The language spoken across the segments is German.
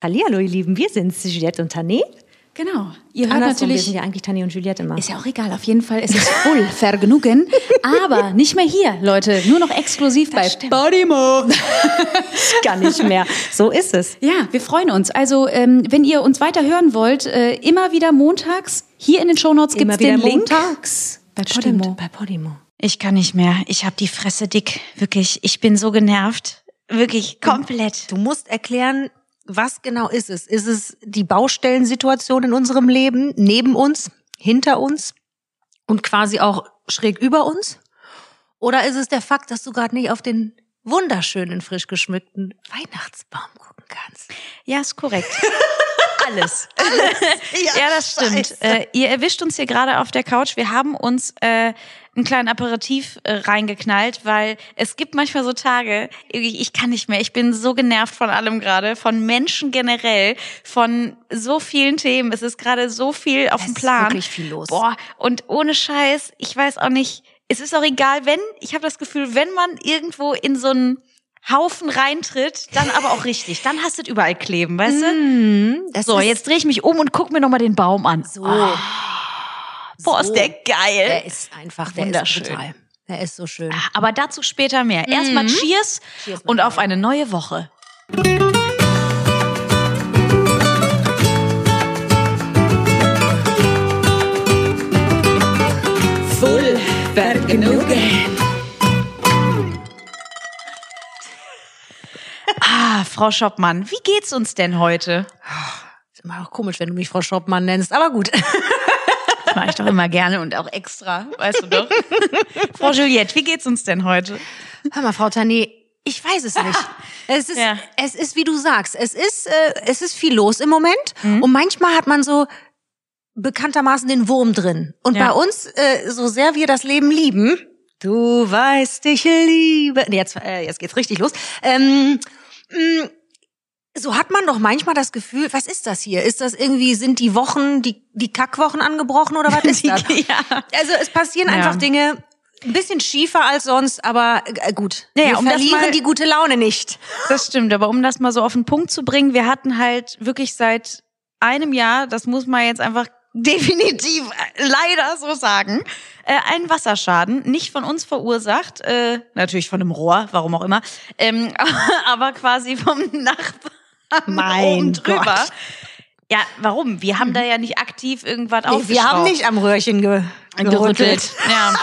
Hallihallo, ihr Lieben, wir sind Juliette und Tané. Genau. Ihr hört Andersrum, wir natürlich. sind ja eigentlich Tané und Juliette immer. Ist ja auch egal, auf jeden Fall ist es voll Vergnügen. Aber nicht mehr hier, Leute. Nur noch exklusiv bei stimmt. Podimo. gar nicht mehr. So ist es. Ja, wir freuen uns. Also, ähm, wenn ihr uns weiter hören wollt, äh, immer wieder montags, hier in den Shownotes gibt es den Link. montags. Bei Podimo. Stimmt, bei Podimo. Ich kann nicht mehr. Ich habe die Fresse dick. Wirklich. Ich bin so genervt. Wirklich komplett. Du musst erklären, was genau ist es? Ist es die Baustellensituation in unserem Leben, neben uns, hinter uns und quasi auch schräg über uns? Oder ist es der Fakt, dass du gerade nicht auf den wunderschönen, frisch geschmückten Weihnachtsbaum gucken kannst? Ja, ist korrekt. Alles. ja, das stimmt. Äh, ihr erwischt uns hier gerade auf der Couch. Wir haben uns äh, einen kleinen Aperitif äh, reingeknallt, weil es gibt manchmal so Tage, ich, ich kann nicht mehr. Ich bin so genervt von allem gerade, von Menschen generell, von so vielen Themen. Es ist gerade so viel auf Es dem ist Plan. wirklich viel los. Boah, und ohne Scheiß, ich weiß auch nicht, es ist auch egal, wenn, ich habe das Gefühl, wenn man irgendwo in so einen Haufen reintritt, dann aber auch richtig. Dann hast du es überall kleben, weißt du? Das So, ist jetzt drehe ich mich um und guck mir nochmal den Baum an. so. Boah, so. ist der geil. Der ist einfach, der Wunderschön. ist brutal. Der ist so schön. Aber dazu später mehr. Erstmal Cheers, Cheers, und auf eine neue Woche. Voll Vergnügen. Ah, Frau Schoppmann, wie geht's uns denn heute? Ist immer auch komisch, wenn du mich Frau Schoppmann nennst, aber gut. Mache ich doch immer gerne und auch extra, weißt du doch. Frau Juliette, wie geht's uns denn heute? Hör mal, Frau Tané, ich weiß es nicht. Es ist, Ja. es ist, wie du sagst, es ist, äh, es ist viel los im Moment Mhm. und manchmal hat man so bekanntermaßen den Wurm drin. Und Ja. bei uns, äh, so sehr wir das Leben lieben, du weißt, ich liebe, nee, jetzt, äh, jetzt geht's richtig los. Ähm, mh, so hat man doch manchmal das Gefühl, was ist das hier? Ist das irgendwie, sind die Wochen, die, die Kackwochen angebrochen oder was ist das? ja. Also es passieren Ja. einfach Dinge, ein bisschen schiefer als sonst, aber äh, gut. Naja, wir um das verlieren mal- die gute Laune nicht. Das stimmt, aber um das mal so auf den Punkt zu bringen, wir hatten halt wirklich seit einem Jahr, das muss man jetzt einfach definitiv leider so sagen, äh, einen Wasserschaden, nicht von uns verursacht, äh, natürlich von einem Rohr, warum auch immer, ähm, aber quasi vom Nachbarn Mein drüber. Gott. Ja, warum? Wir haben da ja nicht aktiv irgendwas Nee, aufgeschraubt. wir haben nicht am Röhrchen ge gerüttelt. Ja.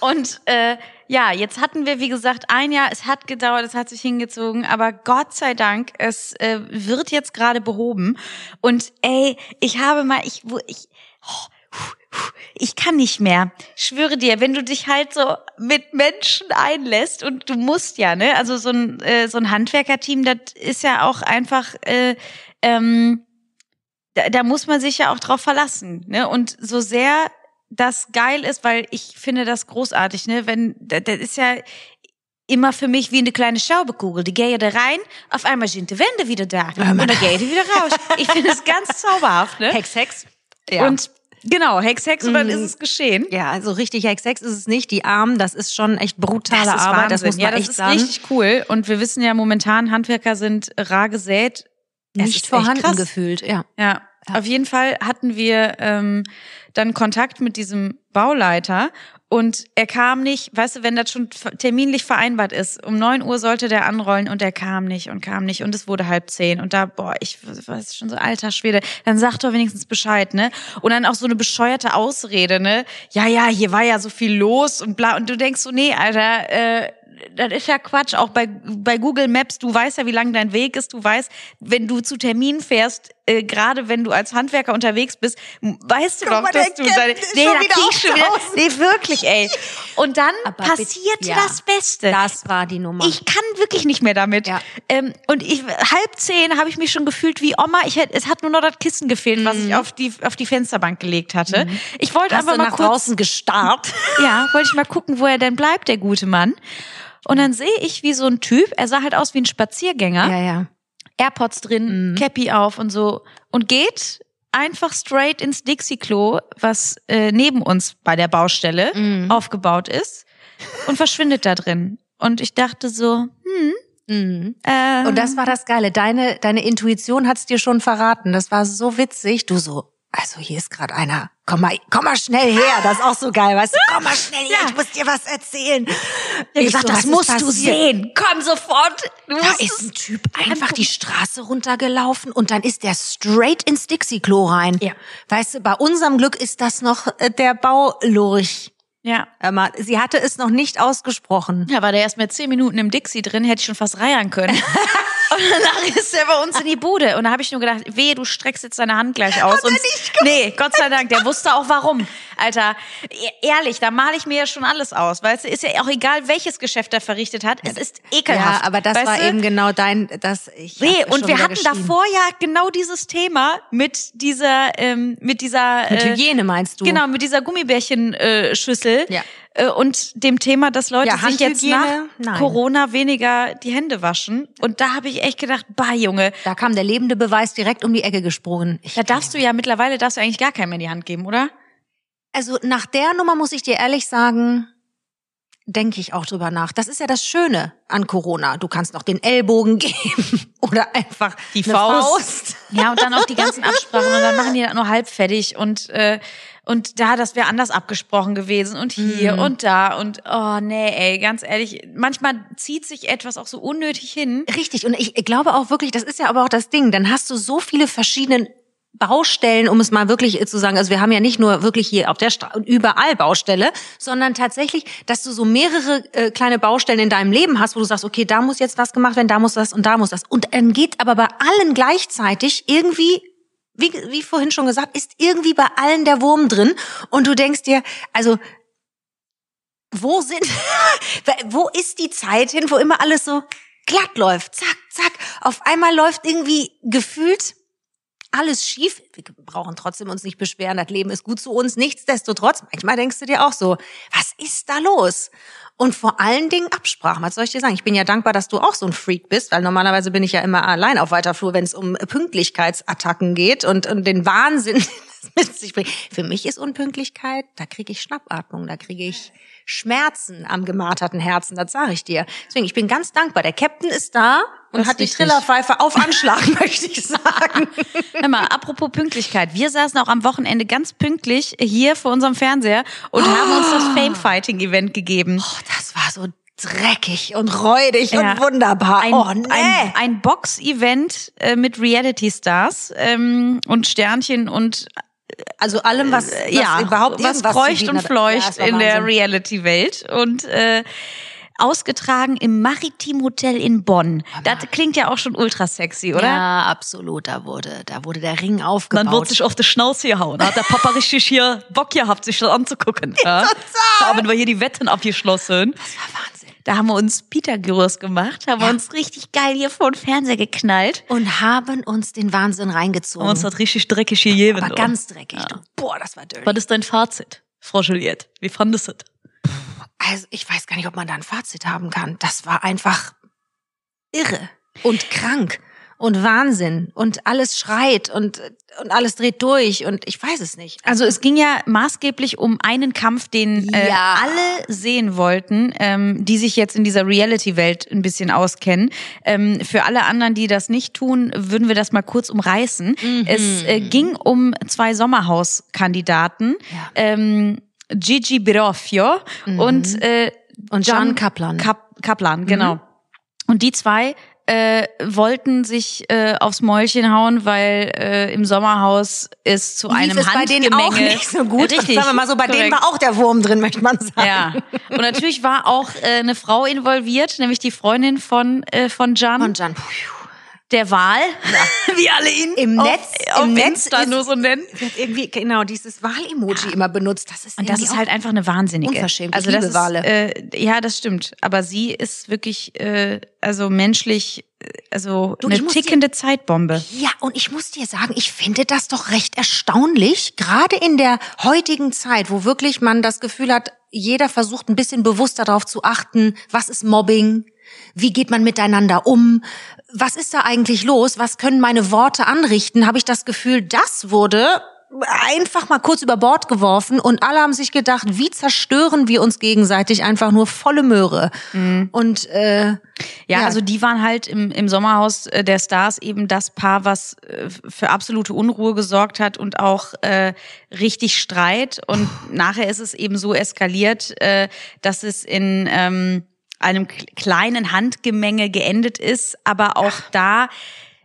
Und äh, ja, jetzt hatten wir, wie gesagt, ein Jahr, es hat gedauert, es hat sich hingezogen, aber Gott sei Dank, es äh, wird jetzt gerade behoben. Und ey, ich habe mal, ich, wo ich, oh, ich kann nicht mehr. Ich schwöre dir, wenn du dich halt so mit Menschen einlässt und du musst ja, ne? Also so ein äh, so ein Handwerkerteam, das ist ja auch einfach äh, ähm, da, da muss man sich ja auch drauf verlassen, ne? Und so sehr das geil ist, weil ich finde das großartig, ne? Wenn das, das ist ja immer für mich wie eine kleine Schaubekugel. Die gehe da rein, auf einmal sind die Wände wieder da und dann gehe die wieder raus. Ich finde es ganz zauberhaft, ne? Hex, Hex. Ja. Und genau, Hex, Hex und dann Mhm. ist es geschehen. ja, also richtig Hex, Hex ist es nicht. Die Armen, das ist schon echt brutale ist Arbeit, das muss man ja, das echt ist sagen. richtig cool. Und wir wissen ja momentan, Handwerker sind rar gesät. Nicht vorhanden gefühlt, ja. Ja, auf jeden Fall hatten wir ähm, dann Kontakt mit diesem Bauleiter und er kam nicht, weißt du, wenn das schon terminlich vereinbart ist, um neun Uhr sollte der anrollen und er kam nicht und kam nicht und es wurde halb zehn und da, boah, ich weiß schon so, alter Schwede, dann sag doch wenigstens Bescheid, ne? Und dann auch so eine bescheuerte Ausrede, ne? Ja, ja, hier war ja so viel los und bla und du denkst so, nee, Alter, äh, das ist ja Quatsch. Auch bei, bei Google Maps, du weißt ja, wie lang dein Weg ist. Du weißt, wenn du zu Terminen fährst, äh, gerade wenn du als Handwerker unterwegs bist, weißt du Guck doch, mal, dass du deine, schon nee, da wieder schon wieder, nee, wirklich, ey. Und dann Aber bitte, passierte ja. das Beste. Das war die Nummer. Ich kann wirklich nicht mehr damit. Ja. Ähm, und ich halb zehn habe ich mich schon gefühlt wie Oma. Ich hätte, es hat nur noch das Kissen gefehlt, was ich auf die auf die Fensterbank gelegt hatte. Ich wollte Mhm. Einfach du mal nach kurz draußen gestarrt? ja, wollte ich mal gucken, wo er denn bleibt, der gute Mann. Und dann sehe ich, wie so ein Typ, er sah halt aus wie ein Spaziergänger, Ja, ja. AirPods drin, Mhm. Cappy auf und so und geht einfach straight ins Dixie-Klo, was äh, neben uns bei der Baustelle Mhm. aufgebaut ist und verschwindet da drin. Und ich dachte so, hm, Mhm. Äh, Und das war das Geile. Deine, deine Intuition hat's dir schon verraten. Das war so witzig. Du so, also hier ist gerade einer. Komm mal, komm mal schnell her. Das ist auch so geil, weißt du? Komm mal schnell her. Ich muss dir was erzählen. ja, Ich gesagt, so, das musst du sehen. Komm sofort. Du Da ist ein Typ einfach die Straße runtergelaufen und dann ist der straight ins Dixie-Klo rein. Ja. Weißt du, bei unserem Glück ist das noch äh, der Baulurch. Ja. Mal, Sie hatte es noch nicht ausgesprochen. Ja, war der erst mit zehn Minuten im Dixie drin, hätte ich schon fast reiern können. und danach ist er bei uns in die Bude. Und da habe ich nur gedacht, wehe, du streckst jetzt deine Hand gleich aus. Und nee, Gott sei Dank, der wusste auch warum. Alter, e- ehrlich, da male ich mir ja schon alles aus. Weißt du, ist ja auch egal, welches Geschäft er verrichtet hat. Es ist ekelhaft. Ja, aber das weißt war du? eben genau dein, das ich. Nee, und wir hatten davor ja genau dieses Thema mit dieser, ähm, mit dieser, Mit äh, Hygiene meinst du? genau, mit dieser Gummibärchen-Schüssel. Äh, Schüssel. Ja. Äh, und dem Thema, dass Leute Ja, sich jetzt nach? Nein. Corona weniger die Hände waschen. Und da habe ich echt gedacht, bah, Junge, Da kam der lebende Beweis direkt um die Ecke gesprungen. Ich, da darfst du ja mittlerweile darfst du eigentlich gar keinem mehr in die Hand geben, oder? also nach der Nummer muss ich dir ehrlich sagen, denke ich auch drüber nach. Das ist ja das Schöne an Corona. Du kannst noch den Ellbogen geben oder einfach Die eine Faust. Faust. Ja, und dann auch die ganzen Absprachen und dann machen die das nur halb fertig und äh, und da, das wäre anders abgesprochen gewesen und hier Mhm. und da und oh nee, ey, ganz ehrlich, manchmal zieht sich etwas auch so unnötig hin. Richtig. Und ich glaube auch wirklich, das ist ja aber auch das Ding. Dann hast du so viele verschiedene Baustellen, um es mal wirklich zu sagen. Also wir haben ja nicht nur wirklich hier auf der Straße überall Baustelle, sondern tatsächlich, dass du so mehrere äh, kleine Baustellen in deinem Leben hast, wo du sagst, okay, da muss jetzt was gemacht werden, da muss das und da muss das. Und dann geht aber bei allen gleichzeitig irgendwie wie, wie vorhin schon gesagt, ist irgendwie bei allen der Wurm drin und du denkst dir, also wo sind, wo ist die Zeit hin, wo immer alles so glatt läuft, zack, zack, auf einmal läuft irgendwie gefühlt alles schief. Wir brauchen trotzdem uns nicht beschweren, das Leben ist gut zu uns. Nichtsdestotrotz, manchmal denkst du dir auch so, was ist da los? Und vor allen Dingen Absprachen. Was soll ich dir sagen? Ich bin ja dankbar, dass du auch so ein Freak bist, weil normalerweise bin ich ja immer allein auf weiter Flur, wenn es um Pünktlichkeitsattacken geht und, und den Wahnsinn mit sich bringt. Für mich ist Unpünktlichkeit, da kriege ich Schnappatmung, da kriege ich Schmerzen am gemarterten Herzen, das sage ich dir. Deswegen, ich bin ganz dankbar. Der Captain ist da und hat die. Trillerpfeife auf Anschlag, möchte ich sagen. Hör mal, apropos Pünktlichkeit. Wir saßen auch am Wochenende ganz pünktlich hier vor unserem Fernseher und haben uns das Fame-Fighting-Event gegeben. Oh, das war so dreckig und räudig Ja. und wunderbar. Ein, oh, nee. ein, ein Box-Event äh, mit Reality-Stars ähm, und Sternchen und also allem, was, was äh, ja, überhaupt was kreucht und. Ja, fleucht war in der. Reality-Welt. Und äh, ausgetragen im Maritim Hotel in Bonn. Das klingt ja auch schon ultra sexy, oder? Ja, absolut. Da wurde, da wurde der Ring aufgebaut. Dann wird sich auf die Schnauze gehauen. Da hat der Papa richtig hier Bock gehabt, sich das anzugucken. Ja, Da haben wir hier die Wetten abgeschlossen. das war Wahnsinn. Da haben wir uns Peter-Gyros gemacht, haben wir uns richtig geil hier vor den Fernseher geknallt. Und haben uns den Wahnsinn reingezogen. Haben uns das richtig dreckig gegeben. aber du. ganz dreckig. Du. Boah, das war dirty. Was ist dein Fazit, Frau Juliette? Wie fandest du es? Also ich weiß gar nicht, ob man da ein Fazit haben kann. Das war einfach irre und krank und Wahnsinn und alles schreit und, und alles dreht durch und ich weiß es nicht. Also es ging ja maßgeblich um einen Kampf, den äh, Ja. alle sehen wollten, ähm, die sich jetzt in dieser Reality-Welt ein bisschen auskennen. Ähm, für alle anderen, die das nicht tun, würden wir das mal kurz umreißen. Mhm. Es äh, ging um zwei Sommerhauskandidaten. Ja. Ähm, Gigi Biroffio und äh, Und John Kaplan. Kap Kaplan, genau. Und die zwei äh, wollten sich äh, aufs Mäulchen hauen, weil äh, im Sommerhaus es zu einem Lief es bei denen auch nicht so gut. Richtig. Sagen wir mal so, bei denen korrekt. war auch der Wurm drin, möchte man sagen. Ja. Und natürlich war auch äh, eine Frau involviert, nämlich die Freundin von äh, von Jan, Und John, puh, der Wahl, wie alle ihn Im auf, Netz- auf im Netz Insta ist- nur so nennen. wird irgendwie genau dieses Wahl-Emoji immer benutzt. Das ist Und das ist halt einfach eine wahnsinnige. Unverschämt. Also das ist. Äh, ja, das stimmt. Aber sie ist wirklich, äh, also menschlich, äh, also Du, eine muss dir- tickende Zeitbombe. Ja, und ich muss dir sagen, ich finde das doch recht erstaunlich, gerade in der heutigen Zeit, wo wirklich man das Gefühl hat, jeder versucht ein bisschen bewusster darauf zu achten, was ist Mobbing, wie geht man miteinander um, was ist da eigentlich los, was können meine Worte anrichten, habe ich das Gefühl, das wurde einfach mal kurz über Bord geworfen und alle haben sich gedacht, wie zerstören wir uns gegenseitig einfach nur volle Möhre. Und äh, Ja, Ja. also die waren halt im, im Sommerhaus äh, der Stars eben das Paar, was äh, für absolute Unruhe gesorgt hat und auch äh, richtig Streit. Und nachher ist es eben so eskaliert, äh, dass es in ähm, einem kleinen Handgemenge geendet ist. Aber auch da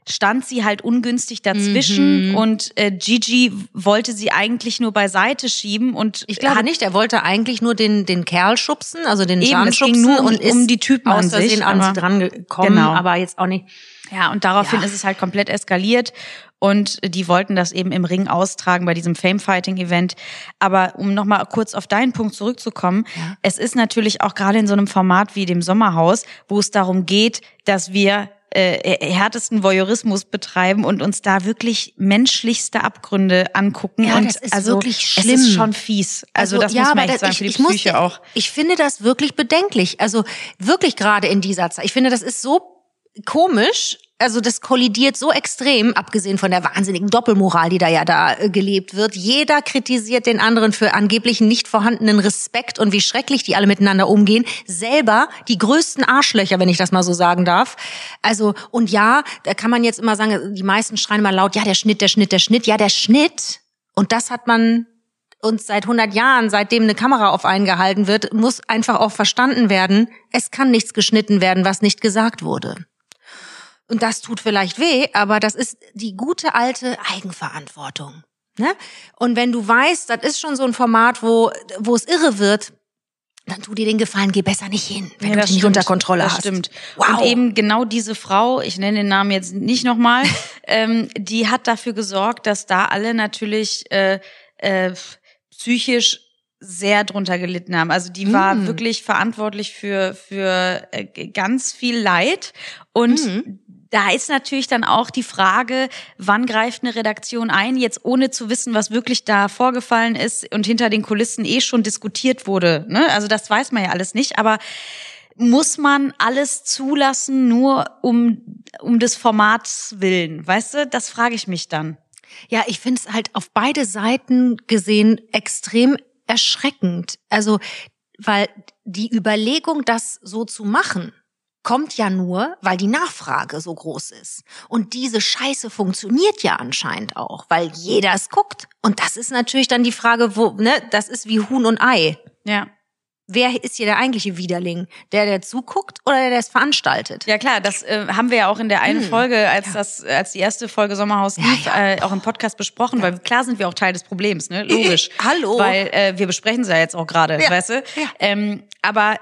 stand sie halt ungünstig dazwischen Mhm. und äh, Gigi wollte sie eigentlich nur beiseite schieben und ich glaube nicht, er wollte eigentlich nur den, den Kerl schubsen, also den Jan schubsen nur um- und ist um die Typen an aus Versehen sich, an sie aber- dran gekommen, Genau. aber jetzt auch nicht. Ja, und daraufhin Ja. ist es halt komplett eskaliert und die wollten das eben im Ring austragen bei diesem Fame-Fighting-Event. Aber um nochmal kurz auf deinen Punkt zurückzukommen, Ja. es ist natürlich auch gerade in so einem Format wie dem Sommerhaus, wo es darum geht, dass wir äh, härtesten Voyeurismus betreiben und uns da wirklich menschlichste Abgründe angucken. Ja, und das ist also, wirklich Es schlimm. ist schon fies. Also, das muss man echt das- sagen, ich, für die ich muss- auch. Ich finde das wirklich bedenklich. Also wirklich gerade in dieser Zeit. Ich finde, das ist so komisch. Also das kollidiert so extrem, abgesehen von der wahnsinnigen Doppelmoral, die da ja da äh, gelebt wird. Jeder kritisiert den anderen für angeblich nicht vorhandenen Respekt und wie schrecklich die alle miteinander umgehen. Selber die größten Arschlöcher, wenn ich das mal so sagen darf. Also und ja, da kann man jetzt immer sagen, die meisten schreien immer laut, ja der Schnitt, der Schnitt, der Schnitt, ja der Schnitt. Und das hat man uns seit 100 Jahren, seitdem eine Kamera auf einen gehalten wird, muss einfach auch verstanden werden, es kann nichts geschnitten werden, was nicht gesagt wurde. Und das tut vielleicht weh, aber das ist die gute alte Eigenverantwortung. Ne? Und wenn du weißt, das ist schon so ein Format, wo, wo es irre wird, dann tu dir den Gefallen, geh besser nicht hin, wenn Ja, du dich nicht stimmt. unter Kontrolle das hast. stimmt. Wow. Und eben genau diese Frau, ich nenne den Namen jetzt nicht nochmal, ähm, die hat dafür gesorgt, dass da alle natürlich äh, äh, psychisch sehr drunter gelitten haben. Also die war Mm. wirklich verantwortlich für für äh, ganz viel Leid und Mhm. Da ist natürlich dann auch die Frage, wann greift eine Redaktion ein, jetzt ohne zu wissen, was wirklich da vorgefallen ist und hinter den Kulissen eh schon diskutiert wurde. Ne? Also das weiß man ja alles nicht, aber muss man alles zulassen, nur um, um des Formats willen? Weißt du, das frage ich mich dann. Ja, ich finde es halt auf beide Seiten gesehen extrem erschreckend. Also, weil die Überlegung, das so zu machen, kommt ja nur, weil die Nachfrage so groß ist. Und diese Scheiße funktioniert ja anscheinend auch, weil jeder es guckt. Und das ist natürlich dann die Frage, wo, ne, das ist wie Huhn und Ei. Ja. Wer ist hier der eigentliche Widerling? Der, der zuguckt oder der, der es veranstaltet? Ja klar, das äh, haben wir ja auch in der einen Hm, Folge, als ja. das, als die erste Folge Sommerhaus Ja, lief, ja. Äh, auch im Podcast besprochen, weil klar sind wir auch Teil des Problems, ne? Logisch. Hallo. Weil äh, wir besprechen es ja jetzt auch gerade, weißt du? ja. Ähm, aber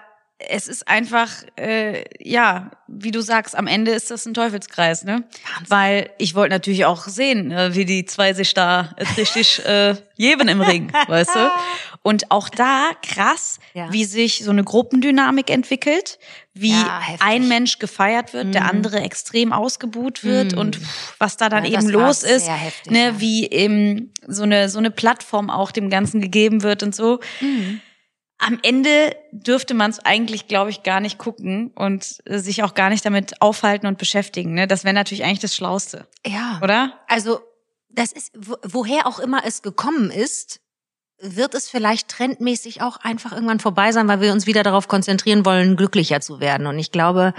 es ist einfach, äh, ja, wie du sagst, am Ende ist das ein Teufelskreis, ne? Wahnsinn. Weil ich wollte natürlich auch sehen, äh, wie die zwei sich da richtig äh, geben im Ring, weißt du? Und auch da krass, Ja. wie sich so eine Gruppendynamik entwickelt, wie Ja, ein Mensch gefeiert wird, der Mhm. andere extrem ausgebuht wird Mhm. und pff, was da dann Ja, eben los ist, heftig, ne, wie eben so eine so eine Plattform auch dem Ganzen gegeben wird und so. Mhm. Am Ende dürfte man es eigentlich, glaube ich, gar nicht gucken und äh, sich auch gar nicht damit aufhalten und beschäftigen. Ne? Das wäre natürlich eigentlich das Schlauste, Ja. oder? Also, das ist, wo- woher auch immer es gekommen ist, wird es vielleicht trendmäßig auch einfach irgendwann vorbei sein, weil wir uns wieder darauf konzentrieren wollen, glücklicher zu werden. Und ich glaube,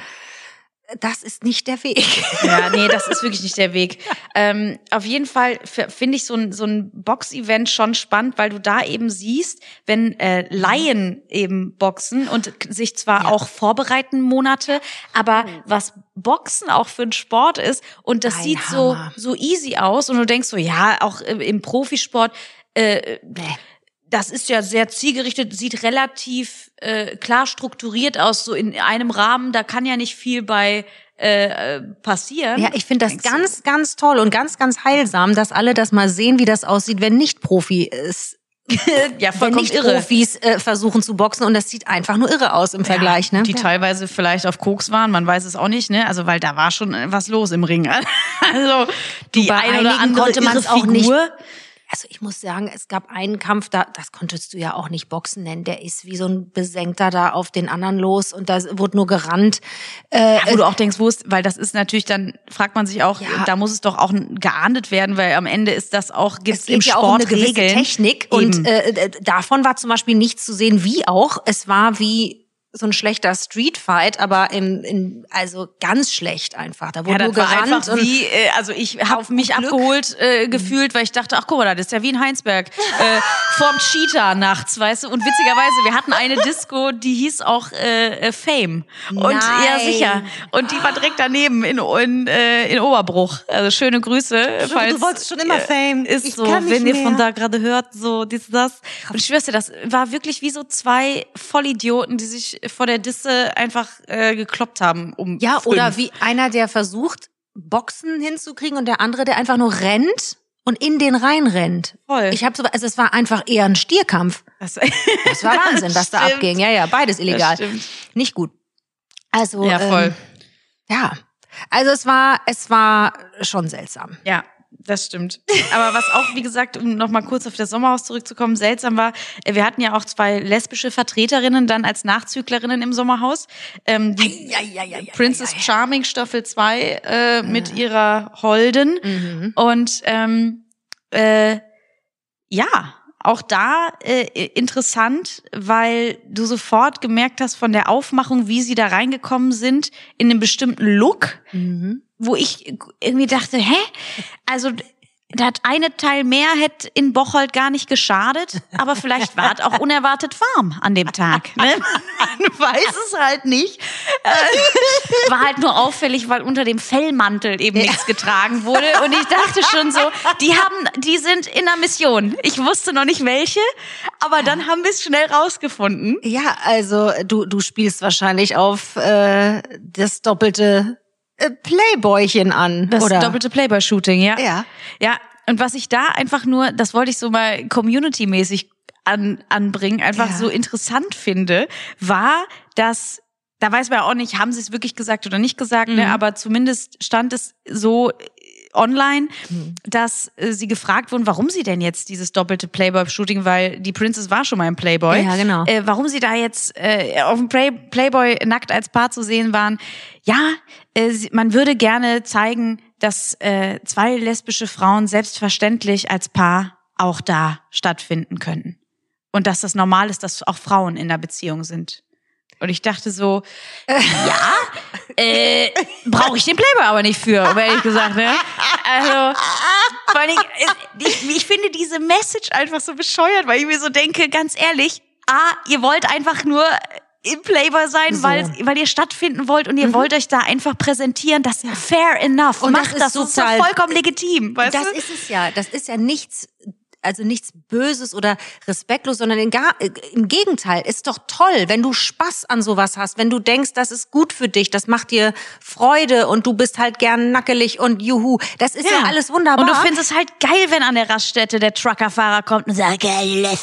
das ist nicht der Weg. Ja, nee, das ist wirklich nicht der Weg. Ähm, auf jeden Fall finde ich so ein, so ein Box-Event schon spannend, weil du da eben siehst, wenn äh, Laien eben boxen und sich zwar Ja. auch vorbereiten Monate, aber was Boxen auch für ein Sport ist und das Ein sieht so, Hammer. so easy aus und du denkst so, ja, auch im, im Profisport, äh. Das ist ja sehr zielgerichtet, sieht relativ äh, klar strukturiert aus, so in einem Rahmen, da kann ja nicht viel bei äh, äh, passieren. Ja, ich finde das Denkst du? ganz, ganz toll und ganz, ganz heilsam, dass alle das mal sehen, wie das aussieht, wenn nicht Profi ist. ja, Wenn vollkommen nicht irre. Profis äh, versuchen zu boxen und das sieht einfach nur irre aus im Vergleich, ne? Die teilweise vielleicht auf Koks waren, man weiß es auch nicht, ne? Also weil da war schon äh, was los im Ring. Also die bei eine oder andere konnte man's irre auch nicht-. Also ich muss sagen, es gab einen Kampf, da, das konntest du ja auch nicht Boxen nennen. Der ist wie so ein Besenkter da auf den anderen los und da wurde nur gerannt. Äh, Wo du auch denkst, wo ist, weil das ist natürlich, dann fragt man sich auch, Ja. da muss es doch auch geahndet werden, weil am Ende ist das auch, gibt es im ja auch um eine Sport gewisse Regeln. Technik Eben. und äh, davon war zum Beispiel nichts zu sehen, wie auch. Es war wie so ein schlechter Streetfight, aber im, in, also ganz schlecht einfach. Da Ja, wurde das nur gerannt und wie, äh, also ich habe mich Glück. abgeholt äh, gefühlt, weil ich dachte, ach guck mal, das ist ja wie in Heinsberg, äh, vorm Cheetah nachts, weißt du. Und witzigerweise, wir hatten eine Disco, die hieß auch äh, äh, Fame. Und ja, Nein. sicher. Und die war direkt daneben in, in, äh, in Oberbruch. Also schöne Grüße. falls, wolltest schon immer Fame. Ist Ich so, wenn ihr mehr. von da gerade hört, so dies, das. Und ich schwör's dir, das war wirklich wie so zwei Vollidioten, die sich vor der Disse einfach äh, gekloppt haben. Um ja, fünf. oder wie einer, der versucht, Boxen hinzukriegen und der andere, der einfach nur rennt und in den rein rennt. Voll. Ich habe so, also es war einfach eher ein Stierkampf. Das, Das war Wahnsinn, was da abging. Ja, ja, beides illegal. Das stimmt. Nicht gut. Also Ja, voll. Ähm, ja, also es war, es war schon seltsam. Ja, das stimmt. Aber was auch, wie gesagt, um nochmal kurz auf das Sommerhaus zurückzukommen, seltsam war, äh, wir hatten ja auch zwei lesbische Vertreterinnen dann als Nachzüglerinnen im Sommerhaus. Ähm, die Ja, ja, ja, Princess Charming Staffel 2 äh, mit ihrer Holden. Mhm. Und ähm, äh, ja, auch da äh, interessant, weil du sofort gemerkt hast von der Aufmachung, wie sie da reingekommen sind, in einen bestimmten Look, Mhm. Wo ich irgendwie dachte, hä? Also das eine Teil mehr hätte in Bocholt gar nicht geschadet, aber vielleicht war es auch unerwartet warm an dem Tag. Ne? Man weiß es halt nicht. Äh, war halt nur auffällig, weil unter dem Fellmantel eben nichts getragen wurde. Und ich dachte schon so, die haben, die sind in einer Mission. Ich wusste noch nicht welche, aber dann haben wir es schnell rausgefunden. Ja, also du, du spielst wahrscheinlich auf äh, das doppelte Playboychen an. Das oder? doppelte Playboy-Shooting, ja. Ja. Ja, und was ich da einfach nur, das wollte ich so mal community-mäßig an, anbringen, einfach Ja. so interessant finde, war, dass, da weiß man ja auch nicht, haben sie es wirklich gesagt oder nicht gesagt, ne, Mhm. aber zumindest stand es so äh, online, Mhm. dass äh, sie gefragt wurden, warum sie denn jetzt dieses doppelte Playboy-Shooting, weil die Princess war schon mal im Playboy. Ja, genau. Äh, warum sie da jetzt äh, auf dem Play Playboy nackt als Paar zu sehen waren. Ja, äh, man würde gerne zeigen, dass äh, zwei lesbische Frauen selbstverständlich als Paar auch da stattfinden können. Und dass das normal ist, dass auch Frauen in der Beziehung sind. Und ich dachte so, ja, äh, brauche ich den Playboy aber nicht für, um ehrlich gesagt, ne? Also, allem, äh, ich, ich finde diese Message einfach so bescheuert, weil ich mir so denke, ganz ehrlich, A, ihr wollt einfach nur im Playboy sein, So. weil, weil ihr stattfinden wollt und ihr wollt euch da einfach präsentieren. Das ist fair enough. Und das Macht ist das, das ist total- vollkommen legitim. Weißt das du? ist es ja. Das ist ja nichts, also nichts Böses oder respektlos, sondern äh, im Gegenteil. Ist doch toll, wenn du Spaß an sowas hast, wenn du denkst, das ist gut für dich, das macht dir Freude und du bist halt gern nackelig und juhu. Das ist ja, alles wunderbar. Und du findest es halt geil, wenn an der Raststätte der Truckerfahrer kommt und sagt, geil.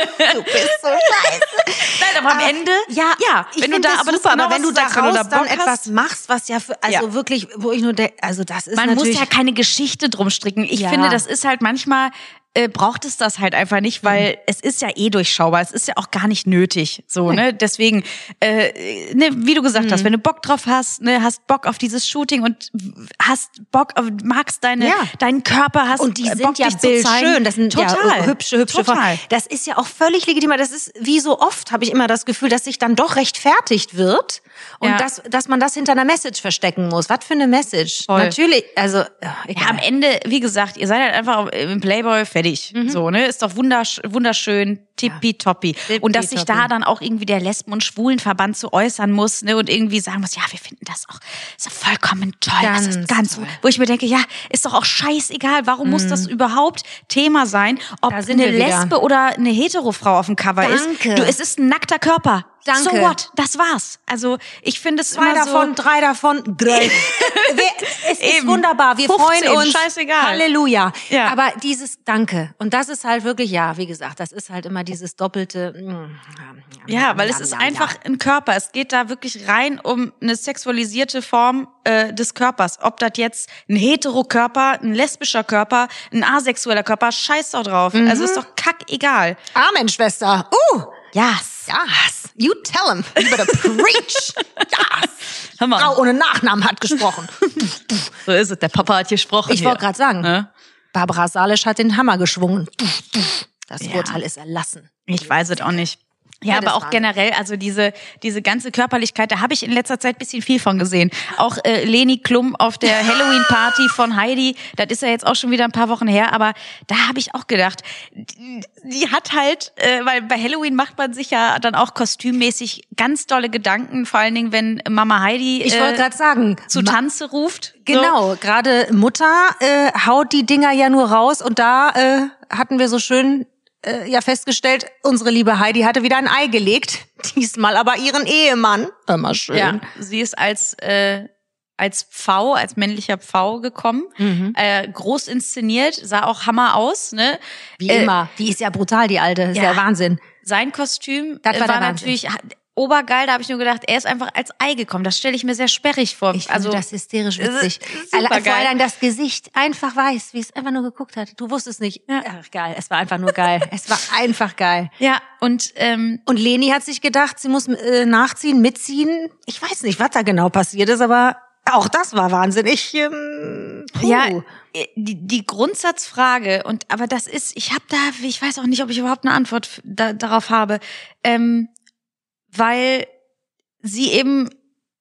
du bist so scheiße. Nein, aber am Ende, Ja, ja, ich wenn du da, das aber super, genau, aber wenn du sagst, wenn daraus da dann Bock etwas hast, machst, was ja für, also Ja. wirklich, wo ich nur denke, also das ist man muss ja keine Geschichte drum stricken. Ich Ja. finde, das ist halt manchmal äh, braucht es das halt einfach nicht, weil Mhm. es ist ja eh durchschaubar. Es ist ja auch gar nicht nötig. So, ne? Deswegen, äh, ne, wie du gesagt Mhm. hast, wenn du Bock drauf hast, ne, hast Bock auf dieses Shooting und hast Bock auf, magst deine, Ja. deinen Körper, hast Und die sind Bock, ja bildschön. Das sind Total. ja hübsche, hübsche Total. Frauen. Das ist ja auch völlig legitim. Das ist wie so oft, habe ich immer das Gefühl, dass sich dann doch rechtfertigt wird und Ja. dass, dass man das hinter einer Message verstecken muss. Was für eine Message? Voll. Natürlich, also ja, am Ende, wie gesagt, ihr seid halt einfach im Playboy fertig. Mhm. So, ne? Ist doch wundersch wunderschön, tippitoppi. Und dass sich da dann auch irgendwie der Lesben- und Schwulenverband zu äußern muss, ne? Und irgendwie sagen muss, ja, wir finden das auch, ist doch vollkommen toll. das ist Ganz ganz, toll. Mhm. wo ich mir denke, ja, ist doch auch scheißegal. Warum muss das überhaupt Thema sein? Ob eine. Lesbe oder eine Hetero-Frau auf dem Cover ist. Danke. Du, es ist ein nackter Körper. Danke. So what? Das war's. Also ich finde es Zwei immer so, davon, drei davon, drei. Es ist Eben. wunderbar. Wir 15, freuen uns. scheißegal. Halleluja. Ja. Aber dieses Danke. Und das ist halt wirklich, ja, wie gesagt, das ist halt immer dieses doppelte. mm, Ja, weil es ist einfach ein Körper. Es geht da wirklich rein um eine sexualisierte Form äh, des Körpers. Ob das jetzt ein hetero-Körper, ein lesbischer Körper, ein asexueller Körper, scheiß doch drauf. Mhm. Also ist doch kackegal. Amen, Schwester. Uh. Yes. Yes. You tell him. You better preach. Yes. Hör mal. Frau ohne Nachnamen hat gesprochen. So ist es. Der Papa hat gesprochen. Ich wollte gerade sagen, Ne? Barbara Salisch hat den Hammer geschwungen. Das Ja. Urteil ist erlassen. Ich weiß es auch nicht. Ja, aber auch generell, also diese, diese ganze Körperlichkeit, da habe ich in letzter Zeit bisschen viel von gesehen. Auch äh, Leni Klum auf der Halloween-Party von Heidi, das ist ja jetzt auch schon wieder ein paar Wochen her, aber da habe ich auch gedacht, die, die hat halt, äh, weil bei Halloween macht man sich ja dann auch kostümmäßig ganz dolle Gedanken, vor allen Dingen, wenn Mama Heidi Ich äh, wollte gerade sagen, zu Tanze ruft. So. Genau, gerade Mutter äh, haut die Dinger ja nur raus und da äh, hatten wir so schön äh, ja festgestellt, unsere liebe Heidi hatte wieder ein Ei gelegt, diesmal aber ihren Ehemann. Immer schön. Ja, sie ist als äh, als Pfau, als männlicher Pfau gekommen, Mhm. äh, groß inszeniert, sah auch Hammer aus, ne? Wie Äh, immer. Die ist ja brutal, die alte. Ist ja, Ja. Wahnsinn. Sein Kostüm Das äh, war war, natürlich obergeil, da habe ich nur gedacht, er ist einfach als Ei gekommen. Das stelle ich mir sehr sperrig vor. Ich also das hysterisch witzig. supergeil. Vor allem das Gesicht einfach weiß, wie es einfach nur geguckt hat. Du wusstest nicht. Ach, geil. Es war einfach nur geil. es war einfach geil. ja, und ähm, Und Leni hat sich gedacht, sie muss äh, nachziehen, mitziehen. Ich weiß nicht, was da genau passiert ist, aber auch das war wahnsinnig. Ähm, puh. Ja, äh, die, die Grundsatzfrage und aber das ist, ich habe da, ich weiß auch nicht, ob ich überhaupt eine Antwort da, darauf habe, ähm, weil sie eben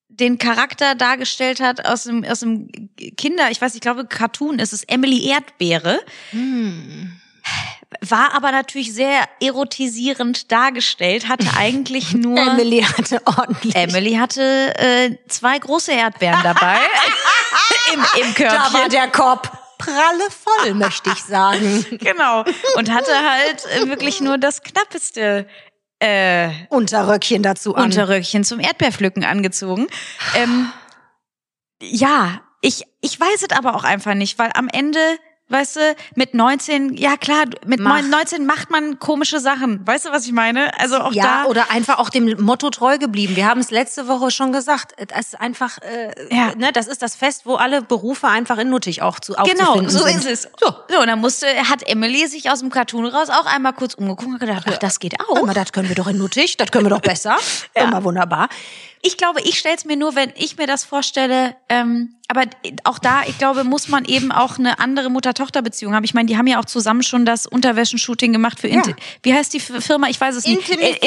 den Charakter dargestellt hat aus dem aus dem Kinder, ich weiß, ich glaube Cartoon ist es Emily Erdbeere, Hm. war aber natürlich sehr erotisierend dargestellt, hatte eigentlich nur Emily hatte ordentlich. Emily hatte äh, zwei große Erdbeeren dabei im, im Körbchen. Da war der Korb pralle voll, möchte ich sagen. Genau. Und hatte halt äh, wirklich nur das knappeste äh, Unterröckchen dazu an. Unterröckchen zum Erdbeerpflücken angezogen. Ähm, ja, ich, ich weiß es aber auch einfach nicht, weil am Ende, weißt du, mit 19, ja klar, mit Mach. 19 macht man komische Sachen. Weißt du, was ich meine? Also auch ja, da. oder einfach auch dem Motto treu geblieben. Wir haben es letzte Woche schon gesagt. Das ist einfach, äh, Ja. ne, das ist das Fest, wo alle Berufe einfach in nuttig auch zu Genau, so sind. ist es. So. so, und dann musste, hat Emily sich aus dem Cartoon raus auch einmal kurz umgeguckt und gedacht, ach, das geht auch. Aber das können wir doch in nuttig, das können wir doch besser. Ja. Immer wunderbar. Ich glaube, ich stelle es mir nur, wenn ich mir das vorstelle, ähm, aber auch da, ich glaube, muss man eben auch eine andere Mutter-Tochter-Beziehung haben. Ich meine, die haben ja auch zusammen schon das Unterwäschen-Shooting gemacht für Inti wie heißt die Firma? Ich weiß es nicht. Äh,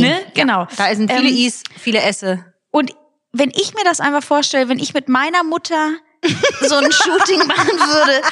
Ne? Genau. Da sind viele Ähm, Is, viele Esse. Und wenn ich mir das einfach vorstelle, wenn ich mit meiner Mutter so ein Shooting machen würde,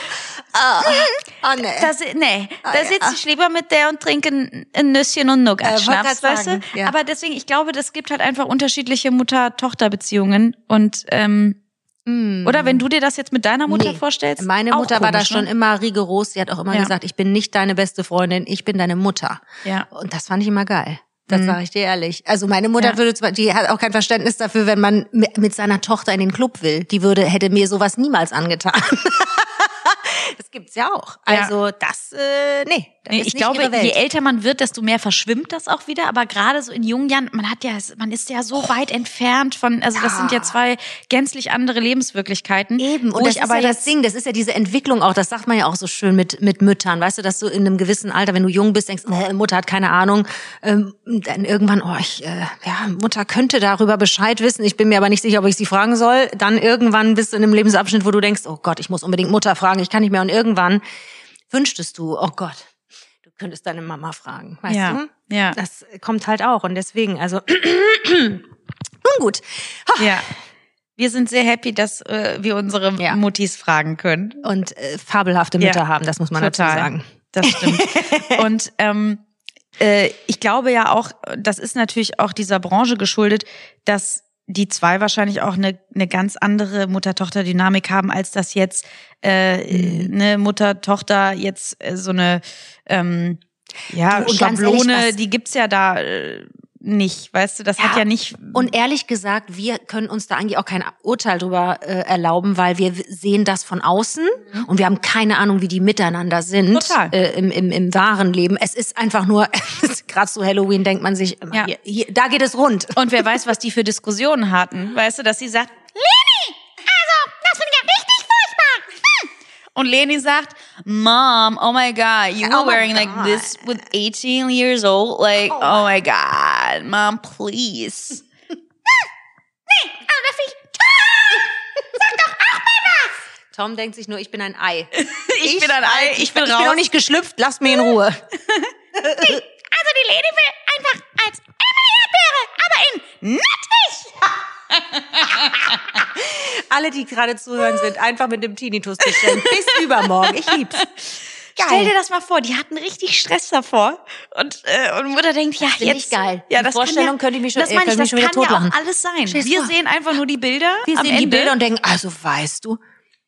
Ah, nee. da, si- nee, da ja. sitze ich lieber mit der und trinke ein, ein Nüsschen und Äh, Nougat-Schnaps, wollte grad weißt du? ja. Aber deswegen, ich glaube, das gibt halt einfach unterschiedliche Mutter-Tochter-Beziehungen und ähm, oder wenn du dir das jetzt mit deiner Mutter Mm. Nee. vorstellst. Meine Mutter war da komisch, schon ne? immer rigoros. Sie hat auch immer Ja. gesagt, ich bin nicht deine beste Freundin, ich bin deine Mutter. Ja. Und das fand ich immer geil. Das Mhm. sage ich dir ehrlich. Also meine Mutter Ja. würde zwar, die hat auch kein Verständnis dafür, wenn man mi- mit seiner Tochter in den Club will. Die würde, hätte mir sowas niemals angetan. das gibt's ja auch. Ja. Also das, äh, nee. Nee, ich glaube, je älter man wird, desto mehr verschwimmt das auch wieder. Aber gerade so in jungen Jahren, man hat ja, man ist ja so weit entfernt von, also das sind ja zwei gänzlich andere Lebenswirklichkeiten. Eben, und das ich ist aber ja das Ding, das ist ja diese Entwicklung auch, das sagt man ja auch so schön mit, mit Müttern, weißt du, dass du in einem gewissen Alter, wenn du jung bist, denkst, äh, Mutter hat keine Ahnung, ähm, dann irgendwann, oh, ich, äh, ja, Mutter könnte darüber Bescheid wissen, ich bin mir aber nicht sicher, ob ich sie fragen soll, dann irgendwann bist du in einem Lebensabschnitt, wo du denkst, oh Gott, ich muss unbedingt Mutter fragen, ich kann nicht mehr, und irgendwann wünschtest du, oh Gott, könntest deine Mama fragen, weißt Ja, du? ja. Das kommt halt auch, und deswegen, also, nun gut. Ha. Ja. Wir sind sehr happy, dass äh, wir unsere Ja. Muttis fragen können. Und äh, fabelhafte Mütter Ja, haben, das muss man Total. dazu sagen. Das stimmt. Und ähm, äh, ich glaube ja auch, das ist natürlich auch dieser Branche geschuldet, dass die zwei wahrscheinlich auch eine, eine ganz andere Mutter-Tochter-Dynamik haben, als das jetzt äh, Mhm. eine Mutter-Tochter jetzt äh, so eine ähm, Ja, Du, ehrlich, Schablone, was- die gibt's ja da äh, nicht, weißt du, das hat ja nicht. Und ehrlich gesagt, wir können uns da eigentlich auch kein Urteil drüber äh, erlauben, weil wir sehen das von außen und wir haben keine Ahnung, wie die miteinander sind Total. Äh, im, im, im wahren Leben. Es ist einfach nur, gerade zu Halloween denkt man sich, Ja. hier, hier, da geht es rund. Und wer weiß, was die für Diskussionen hatten, weißt du, dass sie sagt, Leni, also, das finde ich ja richtig furchtbar. Hm. Und Leni sagt, Mom, oh my God, you Oh were my wearing like God. this with 18 years old. Like, oh, my God, Mom, please. Tom denkt sich nur, ich bin ein Ei. Ich, bin ein Ei, ich, bin ich raus. bin noch nicht geschlüpft, lasst mich in Ruhe. Also die Leni will einfach als Emily Erdbeere, aber in nattig. Alle, die gerade zuhören, sind einfach mit dem Tinnitus bestimmt. Bis übermorgen. Ich lieb's. Stell dir das mal vor, die hatten richtig Stress davor. Und, äh, und Mutter denkt, ja, Find jetzt. ich geil. Ja, Die das Vorstellung kann ja, könnte ich mich schon- das meine ich, das kann ja auch alles sein. Dir Wir vor. sehen einfach nur die Bilder. Wir sehen die Ende. Bilder und denken, also weißt du.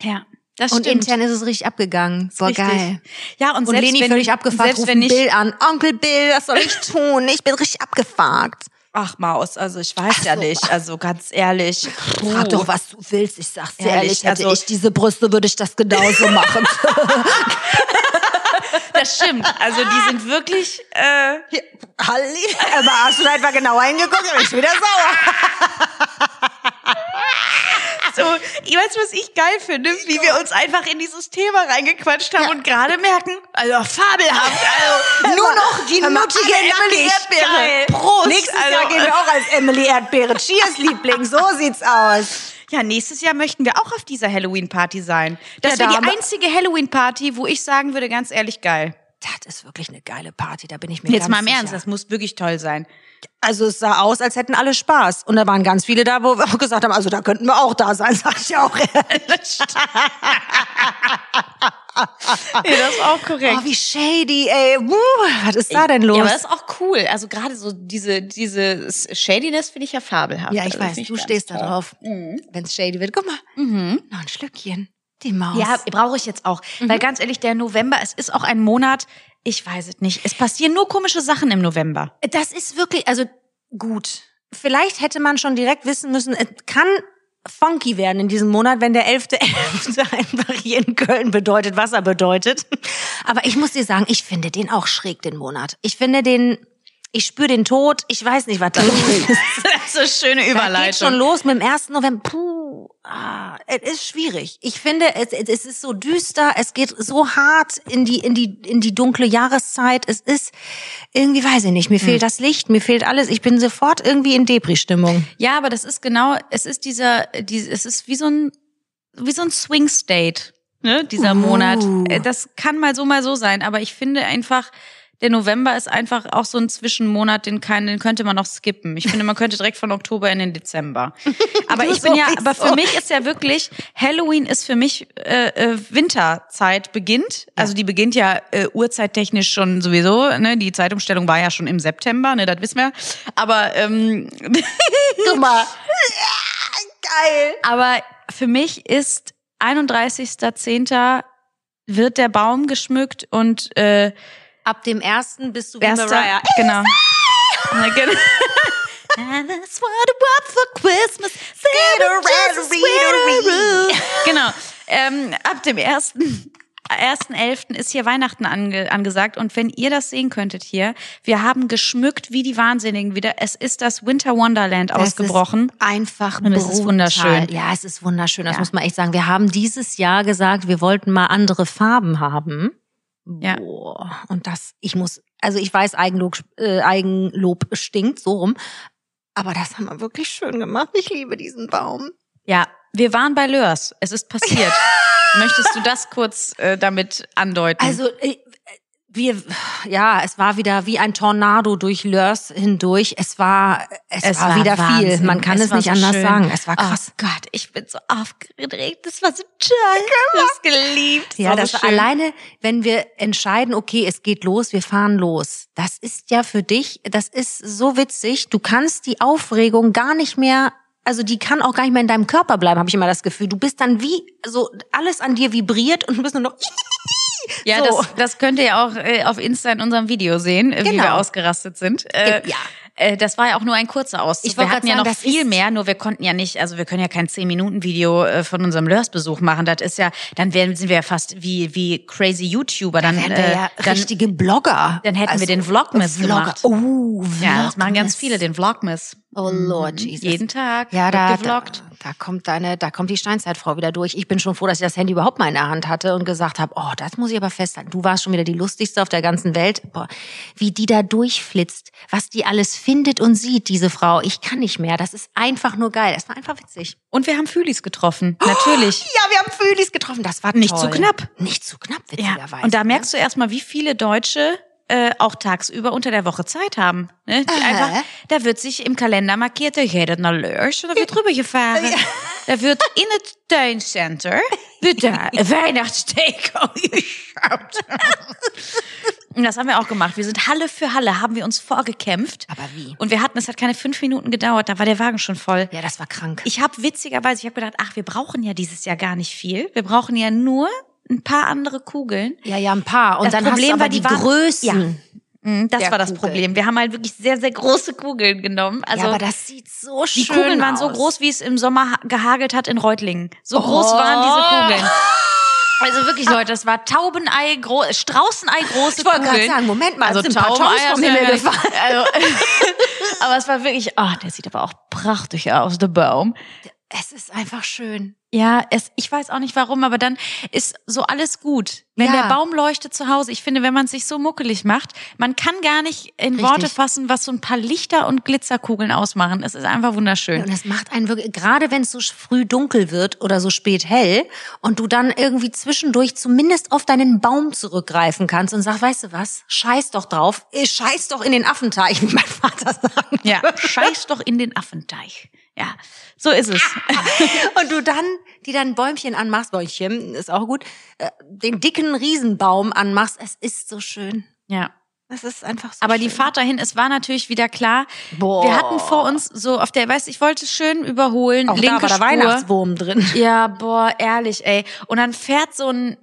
Ja, das Und stimmt. intern ist es richtig abgegangen. Boah, Richtig. geil. Ja, und, Und selbst Leni wenn, völlig abgefuckt, selbst ruft wenn nicht, Bill an. Onkel Bill, was soll ich tun? Ich bin richtig abgefuckt. Ach, Maus, also ich weiß ja so. nicht, also ganz ehrlich. Frag doch, was du willst. Ich sag's dir ehrlich, Ehrlich, hätte also- ich diese Brüste, würde ich das genauso machen. Das stimmt, also die sind wirklich, äh, Halli, aber hast du einfach genauer hingeguckt, dann bin ich wieder sauer. so, ich weiß, was ich geil finde, wie wir uns einfach in dieses Thema reingequatscht haben und gerade merken, also fabelhaft, also Nur noch die alle Emily Erdbeere. geil. Prost. Nächstes Also- Jahr gehen wir auch als Emily Erdbeere. Cheers, Liebling, so sieht's aus. Ja, nächstes Jahr möchten wir auch auf dieser Halloween-Party sein. Das Ja, wäre die einzige Halloween-Party, wo ich sagen würde, ganz ehrlich, geil. Das ist wirklich eine geile Party, da bin ich mir Jetzt ganz mal im sicher. Ernst, das muss wirklich toll sein. Also es sah aus, als hätten alle Spaß. Und da waren ganz viele da, wo wir auch gesagt haben, also da könnten wir auch da sein, sag ich auch. Ja, das ist auch korrekt. Oh, wie shady, ey. Wuh, was ist da denn los? Ja, aber das ist auch cool. Also gerade so diese, diese Shadiness finde ich ja fabelhaft. Ja, ich Also, weiß, du stehst da toll. drauf. Wenn's shady wird. Guck mal, noch ein Schlückchen. Die Maus. Ja, brauche ich jetzt auch. Weil ganz ehrlich, der November, es ist auch ein Monat, ich weiß es nicht. Es passieren nur komische Sachen im November. Das ist wirklich, also gut. Vielleicht hätte man schon direkt wissen müssen, es kann funky werden in diesem Monat, wenn der 11.11. einfach hier in Köln bedeutet, was er bedeutet. Aber ich muss dir sagen, ich finde den auch schräg, den Monat. Ich finde den, ich spüre den Tod, ich weiß nicht, was da los ist. Das ist eine schöne Da geht schon los mit dem 1. November. Puh, ah, es ist schwierig. Ich finde, es, es ist so düster, es geht so hart in die, in die, in die dunkle Jahreszeit. Es ist irgendwie, weiß ich nicht, mir fehlt das Licht, mir fehlt alles. Ich bin sofort irgendwie in Depri-Stimmung. Ja, aber das ist genau, es ist dieser, die, es ist wie so ein, wie so ein Swing State, ne, dieser Uh. Monat. Äh, Das kann mal so, mal so sein, aber ich finde einfach, der November ist einfach auch so ein Zwischenmonat, den, kann, den könnte man noch skippen. Ich finde, man könnte direkt von Oktober in den Dezember. Aber ich bin ja, aber für mich ist ja wirklich, Halloween ist für mich äh, äh, Winterzeit beginnt. Also die beginnt ja äh, uhrzeittechnisch schon sowieso. Ne? Die Zeitumstellung war ja schon im September, ne, das wissen wir. Aber ähm, Guck mal. Geil. Aber für mich ist 31.10. wird der Baum geschmückt und äh, Ab dem ersten bist du wie erster, Mariah. genau. Na, genau. And that's what I want for Christmas. Genau. Ähm, ab dem ersten 1.11. ist hier Weihnachten ange angesagt und wenn ihr das sehen könntet hier, wir haben geschmückt wie die Wahnsinnigen wieder. Es ist das Winter Wonderland ausgebrochen. Ist einfach Und es ist wunderschön. Ja, es ist wunderschön. Das Ja. muss man echt sagen. Wir haben dieses Jahr gesagt, wir wollten mal andere Farben haben. Ja. Boah. Und das, ich muss, also ich weiß, Eigenlob, äh, Eigenlob stinkt, so rum. Aber das haben wir wirklich schön gemacht. Ich liebe diesen Baum. Ja, wir waren bei Lörs. Es ist passiert. Möchtest du das kurz äh, damit andeuten? Also, äh, wir, ja, es war wieder wie ein Tornado durch Lörs hindurch. Es war, es, Es war, war wieder viel. Wahnsinn. Man kann Es es, nicht so anders schön. sagen. Es war krass. Oh Gott, ich bin so aufgeregt. Das war so toll. Ich hab's geliebt. Ja, war das so alleine, wenn wir entscheiden, okay, es geht los, wir fahren los. Das ist ja für dich, das ist so witzig. Du kannst die Aufregung gar nicht mehr, also die kann auch gar nicht mehr in deinem Körper bleiben, habe ich immer das Gefühl. Du bist dann wie, so alles an dir vibriert und du bist nur noch Ja, So. das, das könnt ihr auch äh, auf Insta in unserem Video sehen, äh, wie Genau. wir ausgerastet sind. Äh, Ja. Äh, das war ja auch nur ein kurzer Auszug. Ich wir hatten ja noch sagen, viel mehr, nur wir konnten ja nicht, also wir können ja kein 10-Minuten-Video äh, von unserem Lörs-Besuch machen. Das ist ja, dann wären, sind wir ja fast wie, wie crazy YouTuber. Dann, Wären wir äh, ja dann, richtige Blogger. dann hätten wir den Vlogmas Vlogger. gemacht. Oh, ja, das machen ganz Vlogmas. viele, den Vlogmas. Oh Lord Jesus. Jeden Tag Ja, da, da, da kommt deine, da kommt die Steinzeitfrau wieder durch. Ich bin schon froh, dass ich das Handy überhaupt mal in der Hand hatte und gesagt habe, oh, das muss ich aber festhalten. Du warst schon wieder die lustigste auf der ganzen Welt. Boah, wie die da durchflitzt, was die alles findet und sieht, diese Frau. Ich kann nicht mehr. Das ist einfach nur geil. Das war einfach witzig. Und wir haben Fühlis getroffen, natürlich. Ja, wir haben Fühlis getroffen. Das war Nicht toll. zu knapp. Nicht zu knapp, Ja, witzigerweise. und da merkst du erstmal, wie viele Deutsche äh, auch tagsüber unter der Woche Zeit haben. Ne? Die einfach, da wird sich im Kalender markiert, da geht nach Lörs und da wird rübergefahren. Da wird in het tuincenter, wird da Weihnachtssteak geschaut. Das haben wir auch gemacht. Wir sind Halle für Halle, haben wir uns vorgekämpft. Aber wie? Und wir hatten, es hat keine fünf Minuten gedauert, da war der Wagen schon voll. Ja, das war krank. Ich habe witzigerweise, ich habe gedacht, ach, wir brauchen ja dieses Jahr gar nicht viel. Wir brauchen ja nur ein paar andere Kugeln. ja, ja, ein paar. Und Das dann Problem hast du aber war, die, die waren- Größen. Mhm, Das war das Kugel. Problem. Wir haben halt wirklich sehr, sehr große Kugeln genommen. Also ja, aber das sieht so die schön Kugeln waren so aus. groß, wie es im Sommer ha- gehagelt hat in Reutlingen. So Oh. groß waren diese Kugeln. Also wirklich, Leute, das war Taubenei groß, Straußenei große Ich wollte gerade sagen, Moment mal, also sind ein paar Tons Taubeneier vom ja Himmel gefallen. Also, aber es war wirklich, ach, der sieht aber auch prachtig aus, der Baum. Es ist einfach schön. Ja, es, ich weiß auch nicht warum, aber dann ist so alles gut. Wenn Ja. der Baum leuchtet zu Hause, ich finde, wenn man sich so muckelig macht, man kann gar nicht in Richtig. Worte fassen, was so ein paar Lichter und Glitzerkugeln ausmachen. Es ist einfach wunderschön. Und es macht einen wirklich, gerade wenn es so früh dunkel wird oder so spät hell und du dann irgendwie zwischendurch zumindest auf deinen Baum zurückgreifen kannst und sagst, weißt du was, scheiß doch drauf, eh, scheiß doch in den Affenteich, wie mein Vater sagen. Ja, scheiß doch in den Affenteich. Ja, so ist es. Und du dann, die dann Bäumchen anmachst, Bäumchen, ist auch gut, äh, den dicken Riesenbaum anmachst, es ist so schön. Ja. Es ist einfach so Aber schön. die Fahrt dahin, es war natürlich wieder klar. Boah. Wir hatten vor uns so auf der, weißt ich wollte schön überholen, auch da linke war der. Weihnachtswurm drin. Ja, boah, ehrlich, ey. Und dann fährt so ein,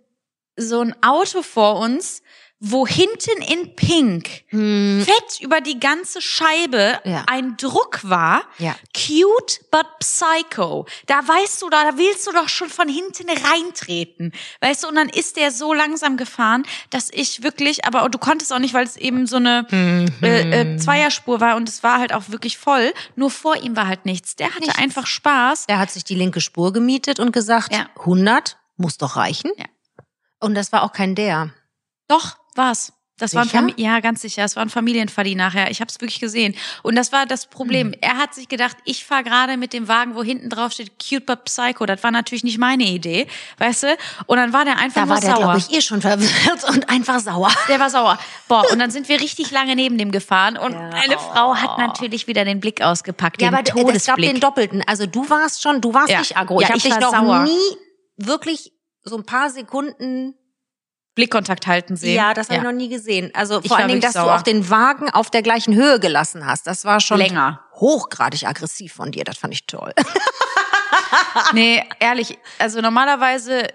so ein Auto vor uns, wo hinten in Pink fett über die ganze Scheibe Hm. Ja. ein Druck war. Ja. Cute but psycho. Da weißt du, da, da willst du doch schon von hinten reintreten. Weißt du, und dann ist der so langsam gefahren, dass ich wirklich, aber du konntest auch nicht, weil es eben so eine Mhm. äh, äh, Zweierspur war und es war halt auch wirklich voll. Nur vor ihm war halt nichts. Der hatte Nichts. einfach Spaß. Der hat sich die linke Spur gemietet und gesagt, Ja. 100 muss doch reichen. Ja. Und das war auch kein der. Doch, war's. Das war ein? Fam ja, ganz sicher. Es war ein Familienverdien nachher. Ich habe es wirklich gesehen. Und das war das Problem. Hm. Er hat sich gedacht, ich fahre gerade mit dem Wagen, wo hinten drauf steht Cute but Psycho. Das war natürlich nicht meine Idee, weißt du? Und dann war der einfach Da war der, sauer. glaube ich, eh schon verwirrt und einfach sauer. Der war sauer. Boah, und dann sind wir richtig lange neben dem gefahren und Ja. meine Frau hat natürlich wieder den Blick ausgepackt, Ja, den aber d- es gab Todesblick. den Doppelten. Also du warst schon, du warst Ja. nicht aggro. Ja, ich habe ich dich war noch sauer. nie wirklich so ein paar Sekunden. Blickkontakt halten sehen. Ja, das habe ich noch nie gesehen. Also Ich vor allen Dingen, dass wirklich du sauer. auch den Wagen auf der gleichen Höhe gelassen hast. Das war schon Länger. hochgradig aggressiv von dir. Das fand ich toll. Nee, ehrlich, also normalerweise,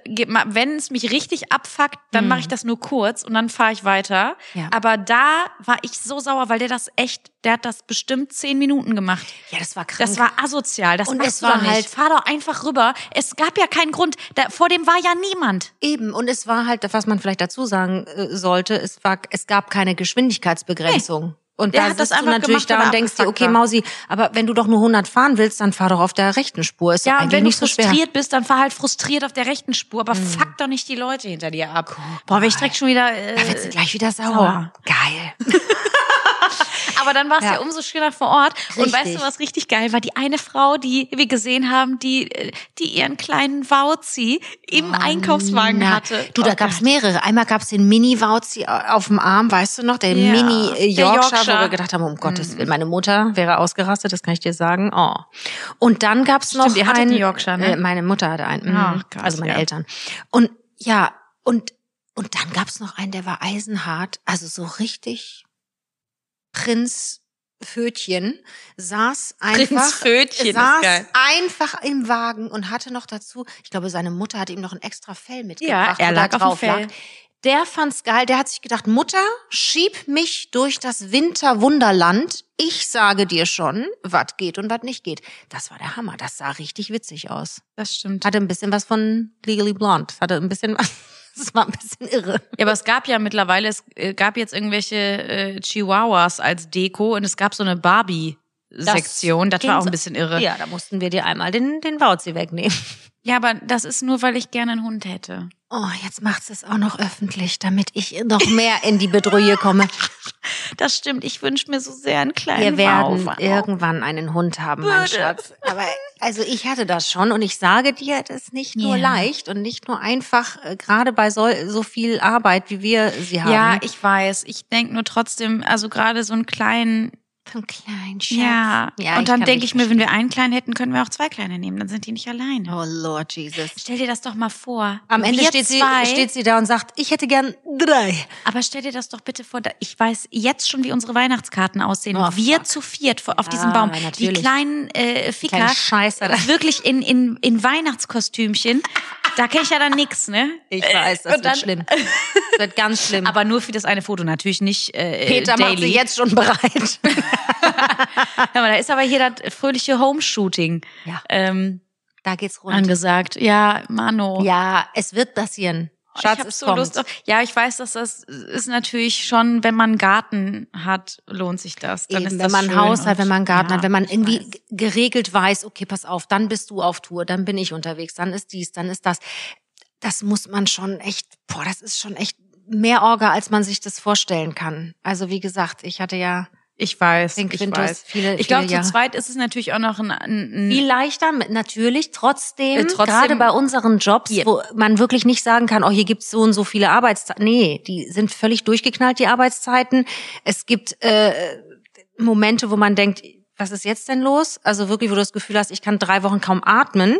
wenn es mich richtig abfuckt, dann mache ich das nur kurz und dann fahre ich weiter. Ja. Aber da war ich so sauer, weil der das echt, der hat das bestimmt zehn Minuten gemacht. Ja, das war krank. Das war asozial. Das Und es war halt- Fahr doch einfach rüber. Es gab ja keinen Grund. Da, vor dem war ja niemand. Eben, und es war halt, was man vielleicht dazu sagen äh, sollte, es war, es gab keine Geschwindigkeitsbegrenzung. Und Der da sitzt du natürlich gemacht, da und denkst dir, okay, war. Mausi, aber wenn du doch nur 100 fahren willst, dann fahr doch auf der rechten Spur. Ist Ja, und wenn du so schwer. frustriert bist, dann fahr halt frustriert auf der rechten Spur, aber fuck doch nicht die Leute hinter dir ab. Boah, wenn ich direkt schon wieder. Äh, Da wird sie gleich wieder sauer. sauer. Geil. Aber dann war es ja. Ja. umso schöner vor Ort. Und Richtig. weißt du, was richtig geil war? Die eine Frau, die wir gesehen haben, die, äh, die ihren kleinen Wauzi im Einkaufswagen Oh, Na, hatte. Du, da Oh gab's mehrere. Einmal gab's den Mini-Wauzi auf dem Arm, weißt du noch? Der Ja, Mini äh, der Yorkshire, wo wir gedacht haben, um Gottes Willen, meine Mutter wäre ausgerastet, das kann ich dir sagen. Oh. Und dann gab's noch Stimmt, einen, Yorkshire, ne? Äh, meine Mutter hatte einen. Mhm. krass, also meine ja. Eltern. Und ja, und und dann gab's noch einen, der war eisenhart, also so richtig Prinz Fötchen saß einfach Fötchen saß einfach im Wagen und hatte noch dazu, ich glaube, seine Mutter hatte ihm noch ein extra Fell mitgebracht, Ja, er lag da auf dem drauf Fell. lag. Der fand's geil. Der hat sich gedacht, Mutter, schieb mich durch das Winterwunderland. Ich sage dir schon, was geht und was nicht geht. Das war der Hammer. Das sah richtig witzig aus. Das stimmt. Hatte ein bisschen was von Legally Blonde. Hatte ein bisschen was. Das war ein bisschen irre. Ja, aber es gab ja mittlerweile, es äh, gab jetzt irgendwelche äh, Chihuahuas als Deko und es gab so eine Barbie-Sektion. Das, war auch ein bisschen irre. Ja, da mussten wir dir einmal den, den Wauzi wegnehmen. Ja, aber das ist nur, weil ich gerne einen Hund hätte. Oh, jetzt macht's es auch noch öffentlich, damit ich noch mehr in die Bedrohung komme. Das stimmt. Ich wünsche mir so sehr einen kleinen Wir werden Wauwau. irgendwann einen Hund haben, mein Würde. Schatz. Aber also ich hatte das schon und ich sage dir, das ist nicht nur Ja. leicht und nicht nur einfach, äh, gerade bei so, so viel Arbeit, wie wir sie haben. Ja, ich weiß. Ich denk nur trotzdem, also gerade so einen kleinen, so ein kleinen Schatz. ja. ja und dann denke ich mir, wenn wir einen kleinen hätten, können wir auch zwei kleine nehmen. Dann sind die nicht alleine. Oh Lord Jesus. Stell dir das doch mal vor. Am Ende steht sie, steht sie da und sagt, ich hätte gern drei. Aber stell dir das doch bitte vor. da- Ich weiß jetzt schon, wie unsere Weihnachtskarten aussehen. Oh, wir fuck. zu viert auf Ja, diesem Baum. natürlich. Die kleinen äh, Ficker. Kleine Scheiße. Wirklich in, in, in Weihnachtskostümchen. Da kenne ich ja dann nix, ne? Ich weiß, das Und wird dann- schlimm. Das wird ganz schlimm. Aber nur für das eine Foto, natürlich nicht äh, Peter daily. macht sie jetzt schon bereit. Aber da ist aber hier das fröhliche Home-Shooting Ja. ähm, Da geht's rund. angesagt. Ja, Mano. Ja, es wird passieren. Schatz, ich so kommt. Lust auf. Ja, ich weiß, dass das ist natürlich schon, wenn man einen Garten hat, lohnt sich das. Dann Eben, ist wenn das man ein Haus hat, wenn man einen Garten ja, hat, wenn man irgendwie weiß. geregelt weiß, okay, pass auf, dann bist du auf Tour, dann bin ich unterwegs, dann ist dies, dann ist das. Das muss man schon echt, boah, das ist schon echt mehr Orga, als man sich das vorstellen kann. Also wie gesagt, ich hatte ja Ich weiß, den ich Quintus weiß. viele, Ich glaube, viele zu zweit ist es natürlich auch noch ein, ein, ein Viel leichter, natürlich, trotzdem, Äh, trotzdem- gerade bei unseren Jobs, Ja. wo man wirklich nicht sagen kann, oh, hier gibt's so und so viele Arbeitszeiten. Nee, die sind völlig durchgeknallt, die Arbeitszeiten. Es gibt äh, Momente, wo man denkt, was ist jetzt denn los? Also wirklich, wo du das Gefühl hast, ich kann drei Wochen kaum atmen,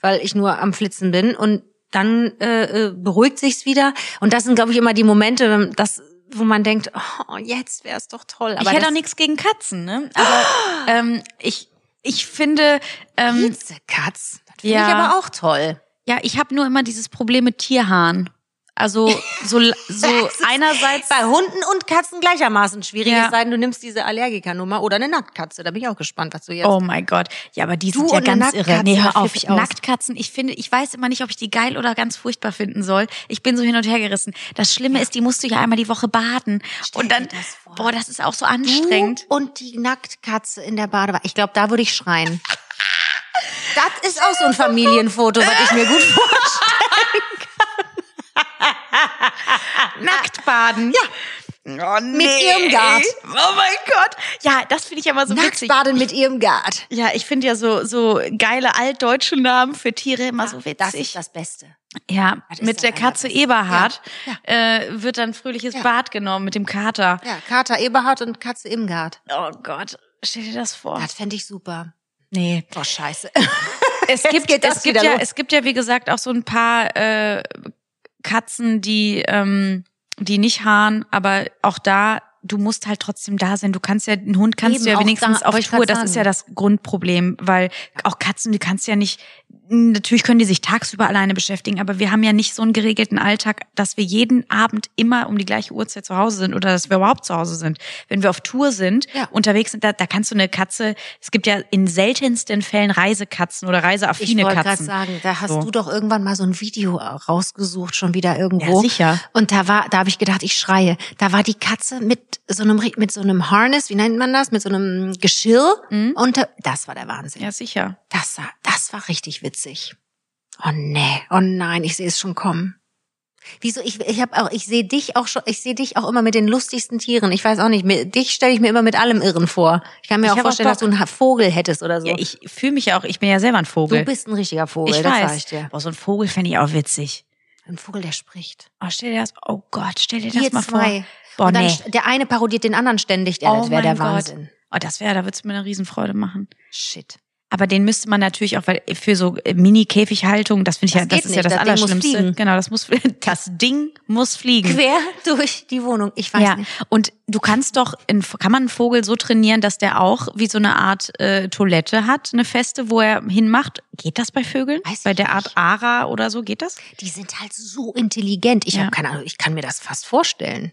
weil ich nur am Flitzen bin. Und dann äh, äh, beruhigt sich's wieder. Und das sind, glaube ich, immer die Momente, wenn das, wo man denkt, oh, jetzt wär's doch toll. ich hätte auch nichts gegen Katzen, ne? Aber ähm, ich, ich finde, ähm, Piezekatz. Das finde ja. ich aber auch toll. ja, ich habe nur immer dieses Problem mit Tierhaaren. Also so, so einerseits Bei Hunden und Katzen gleichermaßen schwierig. Ja. Es sei denn, du nimmst diese Allergikernummer oder eine Nacktkatze. Da bin ich auch gespannt, was du jetzt. Oh mein Gott. Ja, aber die Du sind ja ganz irre. Nee, hör auf. ich. Nacktkatzen, ich finde, ich weiß immer nicht, ob ich die geil oder ganz furchtbar finden soll. Ich bin so hin und her gerissen. Das Schlimme ist, die musst du ja einmal die Woche baden. Stell und dann, das boah, das ist auch so anstrengend. Du und die Nacktkatze in der Badewanne. Ich glaube, da würde ich schreien. Das ist auch so ein Familienfoto, was ich mir gut vorstelle. Nackt baden. Ja. Oh, nee. Irmgard. Oh mein Gott. Ja, das finde ich aber so witzig. Nacktbaden mit ihrem Gart. Ja, ich finde ja so, so geile altdeutsche Namen für Tiere immer so witzig. Das ist das Beste. Ja, Das mit der Katze Allerbeste. Eberhard Ja, Äh, wird dann fröhliches Ja. Bad genommen mit dem Kater. Ja, Kater Eberhard und Katze im Gart. Oh Gott, stell dir das vor. Das fände ich super. Nee. Oh, scheiße. Es gibt, es gibt ja, los. es gibt ja, wie gesagt, auch so ein paar äh, Katzen, die, ähm, die nicht haaren, aber auch da, du musst halt trotzdem da sein. Du kannst ja, einen Hund kannst Eben, du ja wenigstens da, auf ich Tour. Das ist ja das Grundproblem, weil auch Katzen, die kannst ja nicht, natürlich können die sich tagsüber alleine beschäftigen, aber wir haben ja nicht so einen geregelten Alltag, dass wir jeden Abend immer um die gleiche Uhrzeit zu Hause sind oder dass wir überhaupt zu Hause sind. Wenn wir auf Tour sind, Ja. unterwegs sind, da, da kannst du eine Katze, es gibt ja in seltensten Fällen Reisekatzen oder Ich reiseaffine wollte gerade Katzen. sagen, da hast So. du doch irgendwann mal so ein Video rausgesucht, schon wieder irgendwo. Ja, sicher. Und da war, da habe ich gedacht, ich schreie. Da war die Katze mit so einem, mit so einem Harness, wie nennt man das, mit so einem Geschirr. Und da- das war der Wahnsinn. Mhm. Ja, sicher. Das war, das war richtig witzig. Oh nee, oh nein, ich sehe es schon kommen. Wieso? Ich, ich habe auch, ich sehe dich auch schon, ich sehe dich auch immer mit den lustigsten Tieren. Ich weiß auch nicht, mir, dich stelle ich mir immer mit allem Irren vor. Ich kann mir Ich auch hab auch vorstellen, dass du einen Vogel hättest oder so. Ja, ich fühle mich ja auch, ich bin ja selber ein Vogel. du bist ein richtiger Vogel, ich das weiß. ich dir. Boah, so ein Vogel fände ich auch witzig. Ein Vogel, der spricht. Oh, stell dir das, oh Gott, stell dir das Ihr mal zwei. vor. Boah, und dann nee. der eine parodiert den anderen ständig. Ja, Oh das wäre der Gott. Wahnsinn. Oh, das wäre, da wird's mir eine Riesenfreude machen. Shit. Aber den müsste man natürlich auch, weil für so äh, Mini-Käfighaltung, das finde ich Das ja, das ist ja nicht, das das Ding muss Allerschlimmste. Genau, das muss, das Ding muss fliegen. Quer durch die Wohnung. Ich weiß ja, nicht. und du kannst doch, in, kann man einen Vogel so trainieren, dass der auch wie so eine Art äh, Toilette hat, eine feste, wo er hinmacht? Geht das bei Vögeln? Weiß bei der nicht. Art Ara oder so, geht das? Die sind halt so intelligent. Ich Ja. habe keine Ahnung, ich kann mir das fast vorstellen.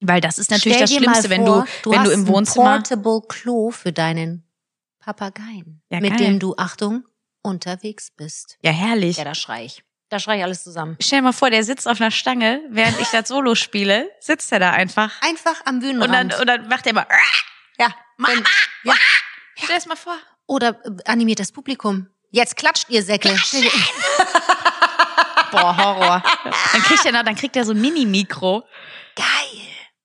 Weil das ist natürlich Stell das Schlimmste, wenn vor, du, wenn du im ein Wohnzimmer. Portable Klo für deinen Papageien, Ja, mit geil. dem du Achtung unterwegs bist. Ja, herrlich. Ja, da schrei ich. Da schrei ich alles zusammen. Stell dir mal vor, der sitzt auf einer Stange, während ich das Solo spiele, sitzt er da einfach. Einfach am Und Bühnenrand. dann, und dann macht er immer, ja, wenn, ja. stell es mal vor. Oder äh, animiert das Publikum. Jetzt klatscht ihr Säcke. Boah, Horror. Dann kriegt er, noch- dann kriegt er so ein Mini-Mikro. Geil.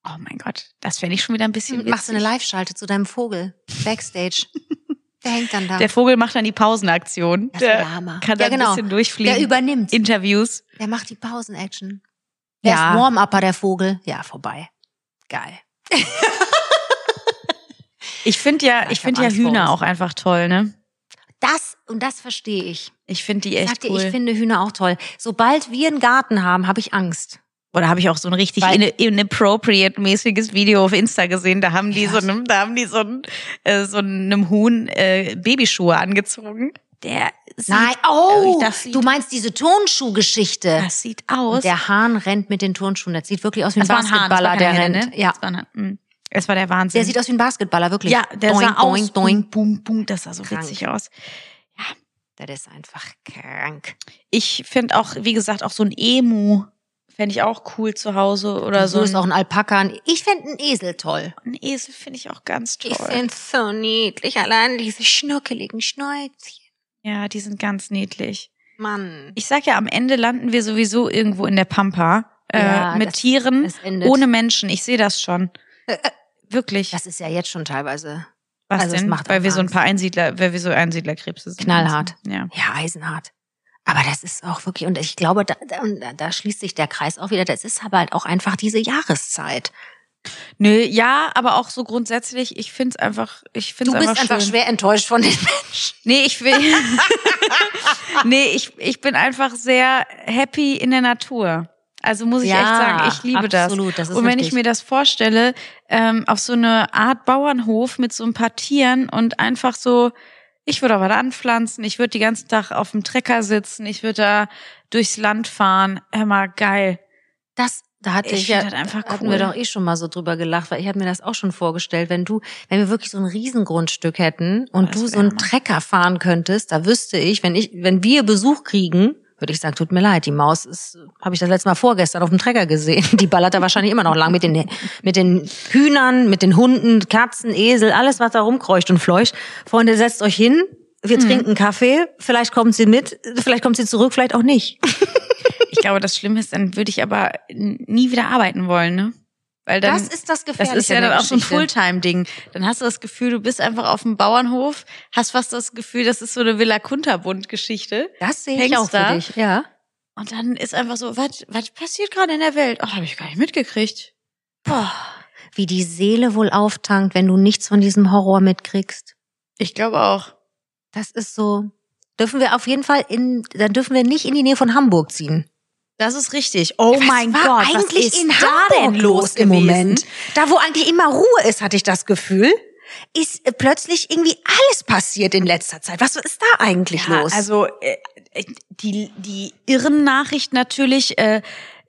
Oh mein Gott, das fände ich schon wieder ein bisschen Machst du eine witzig. Live-Schalte zu deinem Vogel. Backstage. Der hängt dann da. Der Vogel macht dann die Pausenaktion. Das ist der Der Hammer. kann ja, da ein genau. bisschen durchfliegen. Der übernimmt. Interviews. Der macht die Pausen-Action. Der Ja. ist Warm-Upper, der Vogel. Ja, vorbei. Geil. Ich finde ja, Ja, ich ich finde ja Hühner auch einfach toll, ne? Das, und das verstehe ich. Ich finde die echt sag dir, cool. ich finde Hühner auch toll. Sobald wir einen Garten haben, habe ich Angst. Oder habe ich auch so ein richtig Weil- in- inappropriate-mäßiges Video auf Insta gesehen. Da haben die Ja. so einem, da haben die so, ein, äh, so einem Huhn äh, Babyschuhe angezogen. Der sieht, Nein, oh, das sieht, du meinst diese Turnschuhgeschichte. das sieht aus. Und der Hahn rennt mit den Turnschuhen. Das sieht wirklich aus wie ein das war ein Hahn, das war Basketballer, der rennt. ne? Ja, es war der Wahnsinn. der sieht aus wie ein Basketballer, wirklich. ja, der doing, sah aus. doing, doing. Boom, boom. Das sah so Krank. witzig aus. Das ist einfach krank. Ich finde auch, wie gesagt, auch so ein Emu fände ich auch cool zu Hause oder so so. ist auch ein Alpaka. Ich fände einen Esel toll. ein Esel finde ich auch ganz toll. Ich finde so niedlich. Allein diese schnuckeligen Schnäuzchen. ja, die sind ganz niedlich. Mann. Ich sag ja, am Ende landen wir sowieso irgendwo in der Pampa äh, Ja, mit das- Tieren endet. ohne Menschen. Ich sehe das schon. Äh, äh, Wirklich. Das ist ja jetzt schon teilweise Was also denn? weil wir so ein Angst. paar Einsiedler, weil wir so Einsiedlerkrebse sind. Knallhart. Ja. Ja, eisenhart. Aber das ist auch wirklich, und ich glaube, da, da, da- schließt sich der Kreis auch wieder, das ist aber halt auch einfach diese Jahreszeit. Nö, ja, aber auch so grundsätzlich, ich find's einfach, ich find's Du bist einfach, einfach schwer enttäuscht von den Menschen. Nee, ich will. nee, ich, ich bin einfach sehr happy in der Natur. Also muss ich Ja, echt sagen, ich liebe absolut, das ist und wenn richtig. ich mir das vorstelle, ähm, auf so eine Art Bauernhof mit so ein paar Tieren und einfach so, ich würde aber da anpflanzen, ich würde die ganzen Tag auf dem Trecker sitzen, ich würde da durchs Land fahren. Mal, geil. Das, da hatte Ich ich, ja, das einfach hatten cool. wir doch eh schon mal so drüber gelacht, weil ich habe mir das auch schon vorgestellt, wenn du, wenn wir wirklich so ein Riesengrundstück hätten und Das du so einen. Trecker fahren könntest, da wüsste ich, wenn ich, wenn wir Besuch kriegen, würde ich sagen, tut mir leid, die Maus ist, habe ich das letzte Mal vorgestern auf dem Trecker gesehen. Die ballert da wahrscheinlich immer noch lang mit den, mit den Hühnern, mit den Hunden, Katzen, Esel, alles, was da rumkreucht und fleucht. Freunde, setzt euch hin, wir Mhm. trinken Kaffee, vielleicht kommt sie mit, vielleicht kommt sie zurück, vielleicht auch nicht. Ich glaube, das Schlimme ist, dann würde ich aber nie wieder arbeiten wollen, ne? Weil dann, das ist das Das Gefährliche. ist ja an dann auch so ein. Fulltime-Ding. Dann hast du das Gefühl, du bist einfach auf dem Bauernhof, hast fast das Gefühl, das ist so eine Villa Kunterbund-Geschichte. Das sehe ich auch für da? dich, ja. Und dann ist einfach so, was, was passiert gerade in der Welt? Ach, habe ich gar nicht mitgekriegt. Boah, wie die Seele wohl auftankt, wenn du nichts von diesem Horror mitkriegst. Ich glaube auch. Das ist so. Dürfen wir auf jeden Fall in, dann dürfen wir nicht in die Nähe von Hamburg ziehen. Das ist richtig. Oh Was mein Gott, was eigentlich ist in da Hamburg denn los im gewesen? Moment? Da, wo eigentlich immer Ruhe ist, hatte ich das Gefühl, ist äh, plötzlich irgendwie alles passiert in letzter Zeit. Was ist da eigentlich Ja, los? Also äh, äh, die die irren Nachricht natürlich. Äh,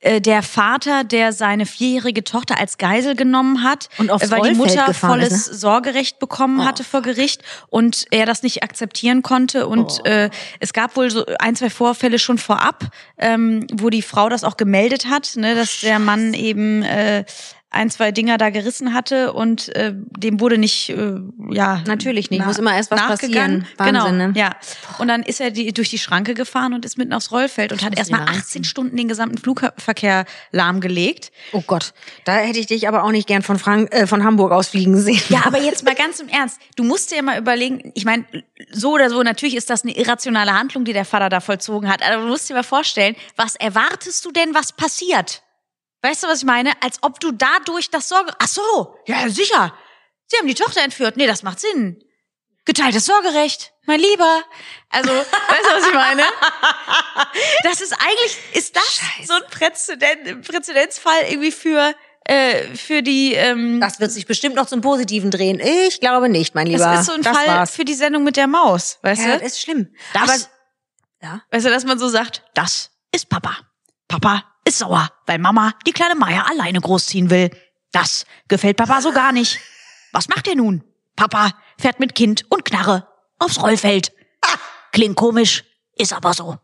äh, der Vater, der seine vierjährige Tochter als Geisel genommen hat, Und aufs äh, weil die Rollfeld Mutter gefahren ist, volles Sorgerecht bekommen Oh. hatte vor Gericht und er das nicht akzeptieren konnte. Und Oh. äh, es gab wohl so ein, zwei Vorfälle schon vorab, ähm, wo die Frau das auch gemeldet hat, ne, dass der Mann eben äh, ein, zwei Dinger da gerissen hatte und äh, dem wurde nicht, äh, ja. Natürlich nicht. na- Muss immer erst was passieren. Wahnsinn, genau, ne? ja. Und dann ist er die, durch die Schranke gefahren und ist mitten aufs Rollfeld und hat erstmal wieder 18 reinziehen. Stunden den gesamten Flugverkehr lahmgelegt. oh Gott, da hätte ich dich aber auch nicht gern von, Frank äh, von Hamburg aus fliegen sehen. Ja, aber jetzt mal ganz im Ernst. Du musst dir ja mal überlegen, ich meine, so oder so, natürlich ist das eine irrationale Handlung, die der Vater da vollzogen hat. Aber du musst dir mal vorstellen, was erwartest du denn, was passiert? Weißt du, was ich meine? Als ob du dadurch das Sorge... Ach so, ja, sicher. Sie haben die Tochter entführt. Nee, das macht Sinn. geteiltes Sorgerecht, mein Lieber. Also, weißt du, was ich meine? Das ist eigentlich, ist das Scheiße. so ein Präzedent, Präzedenzfall irgendwie für, äh, für die, ähm, Das wird sich bestimmt noch zum Positiven drehen. Ich glaube nicht, mein Lieber. das ist so ein das Fall war's. für die Sendung mit der Maus, weißt Ja, du? das ist schlimm. Das- Aber ja. Weißt du, dass man so sagt, das ist Papa. Papa ist sauer, weil Mama die kleine Maya alleine großziehen will. Das gefällt Papa so gar nicht. Was macht er nun? Papa fährt mit Kind und Knarre aufs Rollfeld. Klingt komisch, ist aber so.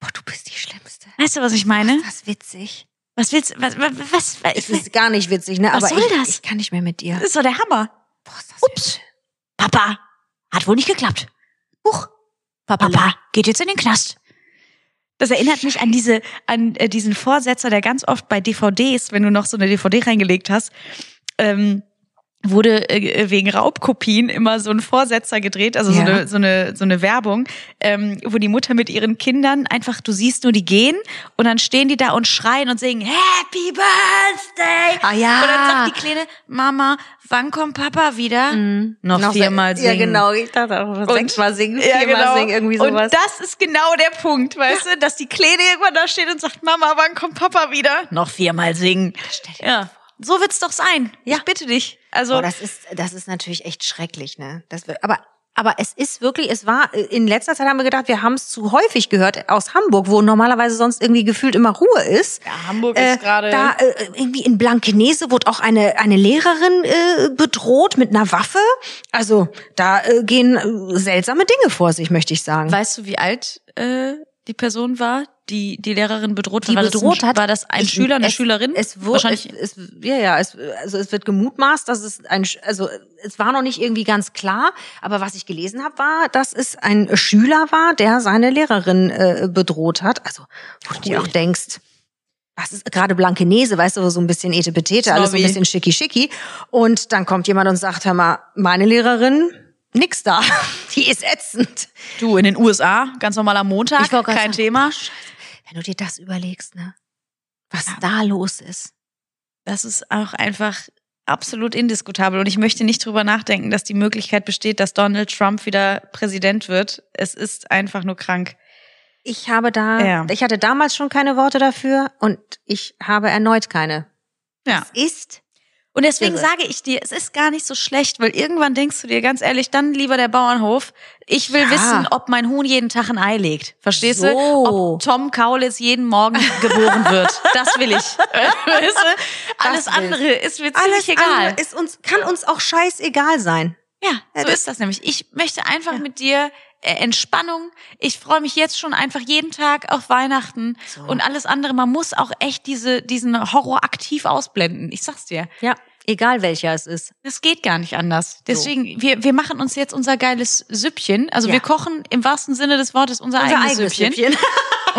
Boah, du bist die Schlimmste. Weißt du, was ich meine? Das ist witzig. Was willst was, was, was, was Ich ist gar nicht witzig, ne? Was Aber soll ich, das? ich kann nicht mehr mit dir. Das ist doch der Hammer. Boah, ist das Ups. Papa hat wohl nicht geklappt. Huch. Papa geht jetzt in den Knast. Das erinnert mich an diese, an äh, diesen Vorsetzer, der ganz oft bei DVDs, wenn du noch so eine DVD reingelegt hast, ähm, wurde äh, wegen Raubkopien immer so ein Vorsetzer gedreht, also so, Ja. eine, so, eine, so eine Werbung, ähm, wo die Mutter mit ihren Kindern einfach, du siehst nur, die gehen und dann stehen die da und schreien und singen Happy Birthday. Ah, ja. Und dann sagt die Kleine, Mama, wann kommt Papa wieder? Mhm. Noch, Noch viermal singen. Ja, genau. Ich dachte auch, sechsmal singen, Ja, viermal genau. singen, irgendwie sowas. Und das ist genau der Punkt, weißt du, dass die Kleine irgendwann da steht und sagt, Mama, wann kommt Papa wieder? Noch viermal singen. Stell dir Ja, so wird's doch sein. Ja. Ich bitte dich. Also, Boah, das ist, das ist natürlich echt schrecklich, ne? Das, wird- aber, aber es ist wirklich, es war, in letzter Zeit haben wir gedacht, wir haben es zu häufig gehört aus Hamburg, wo normalerweise sonst irgendwie gefühlt immer Ruhe ist. Ja, Hamburg Äh, ist gerade- Da äh, irgendwie in Blankenese wurde auch eine, eine Lehrerin äh, bedroht mit einer Waffe. Also da äh, gehen äh, seltsame Dinge vor sich, möchte ich sagen. weißt du, wie alt äh, die Person war, die die Lehrerin bedroht hat? die war bedroht das ein, hat. War das ein Ich- Schüler, eine es, Schülerin? Es wurde, Wahrscheinlich. es, es, ja, ja, es, also es wird gemutmaßt, dass es ein, also es war noch nicht irgendwie ganz klar, aber was ich gelesen habe, war, dass es ein Schüler war, der seine Lehrerin äh, bedroht hat. Also wo du dir auch denkst, was ist gerade Blankenese, weißt du, so ein bisschen Etepetete, alles so ein bisschen schicki schicki. Und dann kommt jemand und sagt, hör mal, meine Lehrerin, nix da. Die ist ätzend. du in den USA, ganz normal am Montag, kein sagen, Thema. Scheiße. Wenn du dir das überlegst, ne? Was da los ist. Das ist auch einfach absolut indiskutabel. Und ich möchte nicht drüber nachdenken, dass die Möglichkeit besteht, dass Donald Trump wieder Präsident wird. Es ist einfach nur krank. Ich habe da, Ja. ich hatte damals schon keine Worte dafür und ich habe erneut keine. Ja. Es ist Und deswegen Irre. sage ich dir, es ist gar nicht so schlecht, weil irgendwann denkst du dir ganz ehrlich, dann lieber der Bauernhof. Ich will Ja. wissen, ob mein Huhn jeden Tag ein Ei legt. Verstehst So. du? Ob Tom Kaulitz jeden Morgen geboren wird. Das will ich. Weißt du? Alles will andere ist mir ziemlich alles egal. ist uns, kann uns auch scheißegal sein. Ja, Ja, so ist das nämlich. Ich möchte einfach mit dir Entspannung. Ich freue mich jetzt schon einfach jeden Tag auf Weihnachten So. und alles andere. Man muss auch echt diese, diesen Horror aktiv ausblenden. Ich sag's dir. Ja, egal welcher es ist. Das geht gar nicht anders. Deswegen, wir, wir machen uns jetzt unser geiles Süppchen. Also Ja. wir kochen im wahrsten Sinne des Wortes unser, Unser eigenes, eigenes Süppchen. Süppchen.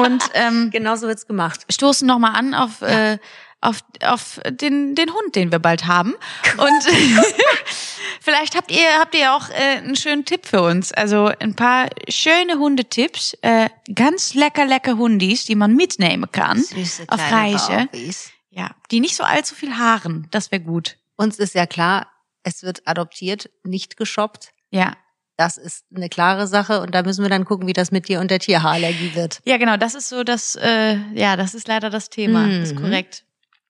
Und ähm, genau so wird's gemacht. stoßen nochmal an auf, äh, auf, auf den, den Hund, den wir bald haben. Und vielleicht habt ihr, habt ihr auch äh, einen schönen Tipp für uns. Also ein paar schöne Hundetipps. Äh, ganz lecker, lecker Hundis, die man mitnehmen kann. Süße auf Reise. Babys. Ja, die nicht so allzu viel haaren. Das wäre gut. Uns ist ja klar, es wird adoptiert, nicht geshoppt. Ja. Das ist eine klare Sache und da müssen wir dann gucken, wie das mit dir und der Tierhaarallergie wird. Ja, genau, das ist so das, äh, ja, das ist leider das Thema, Mhm. ist korrekt.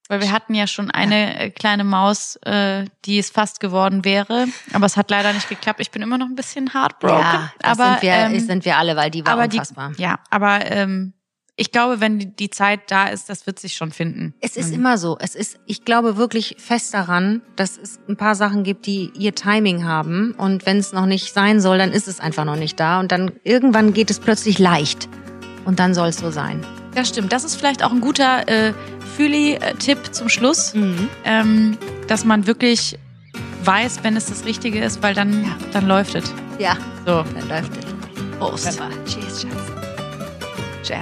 Weil wir hatten ja schon eine äh, kleine Maus, äh, die es fast geworden wäre, aber es hat leider nicht geklappt. Ich bin immer noch ein bisschen heartbroken. Ja, das aber sind wir, ähm, sind wir alle, weil die war aber die, unfassbar. ja, aber ähm, ich glaube, wenn die, die Zeit da ist, das wird sich schon finden. Es ist Mhm. immer so. Es ist, ich glaube wirklich fest daran, dass es ein paar Sachen gibt, die ihr Timing haben. Und wenn es noch nicht sein soll, dann ist es einfach noch nicht da. Und dann irgendwann geht es plötzlich leicht. Und dann soll es so sein. Das stimmt. Das ist vielleicht auch ein guter äh, Fühli-Tipp zum Schluss, ähm, dass man wirklich weiß, wenn es das Richtige ist, weil dann, dann läuft es. Ja, So, dann läuft es. Prost. Cheers, Schatz. Jerry.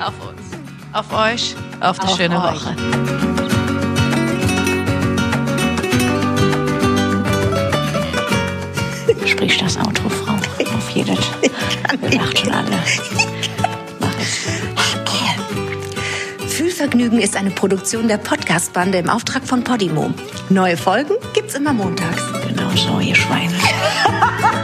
Auf uns. Auf euch. Auf eine Auf schöne euch. Woche. Sprich das Outro, Frau. Auf jedes. Wir lacht schon alle. Fühlvergnügen ist eine Produktion der Podcast-Bande im Auftrag von Podimo. Neue Folgen gibt's immer montags. Genau so, ihr Schweine.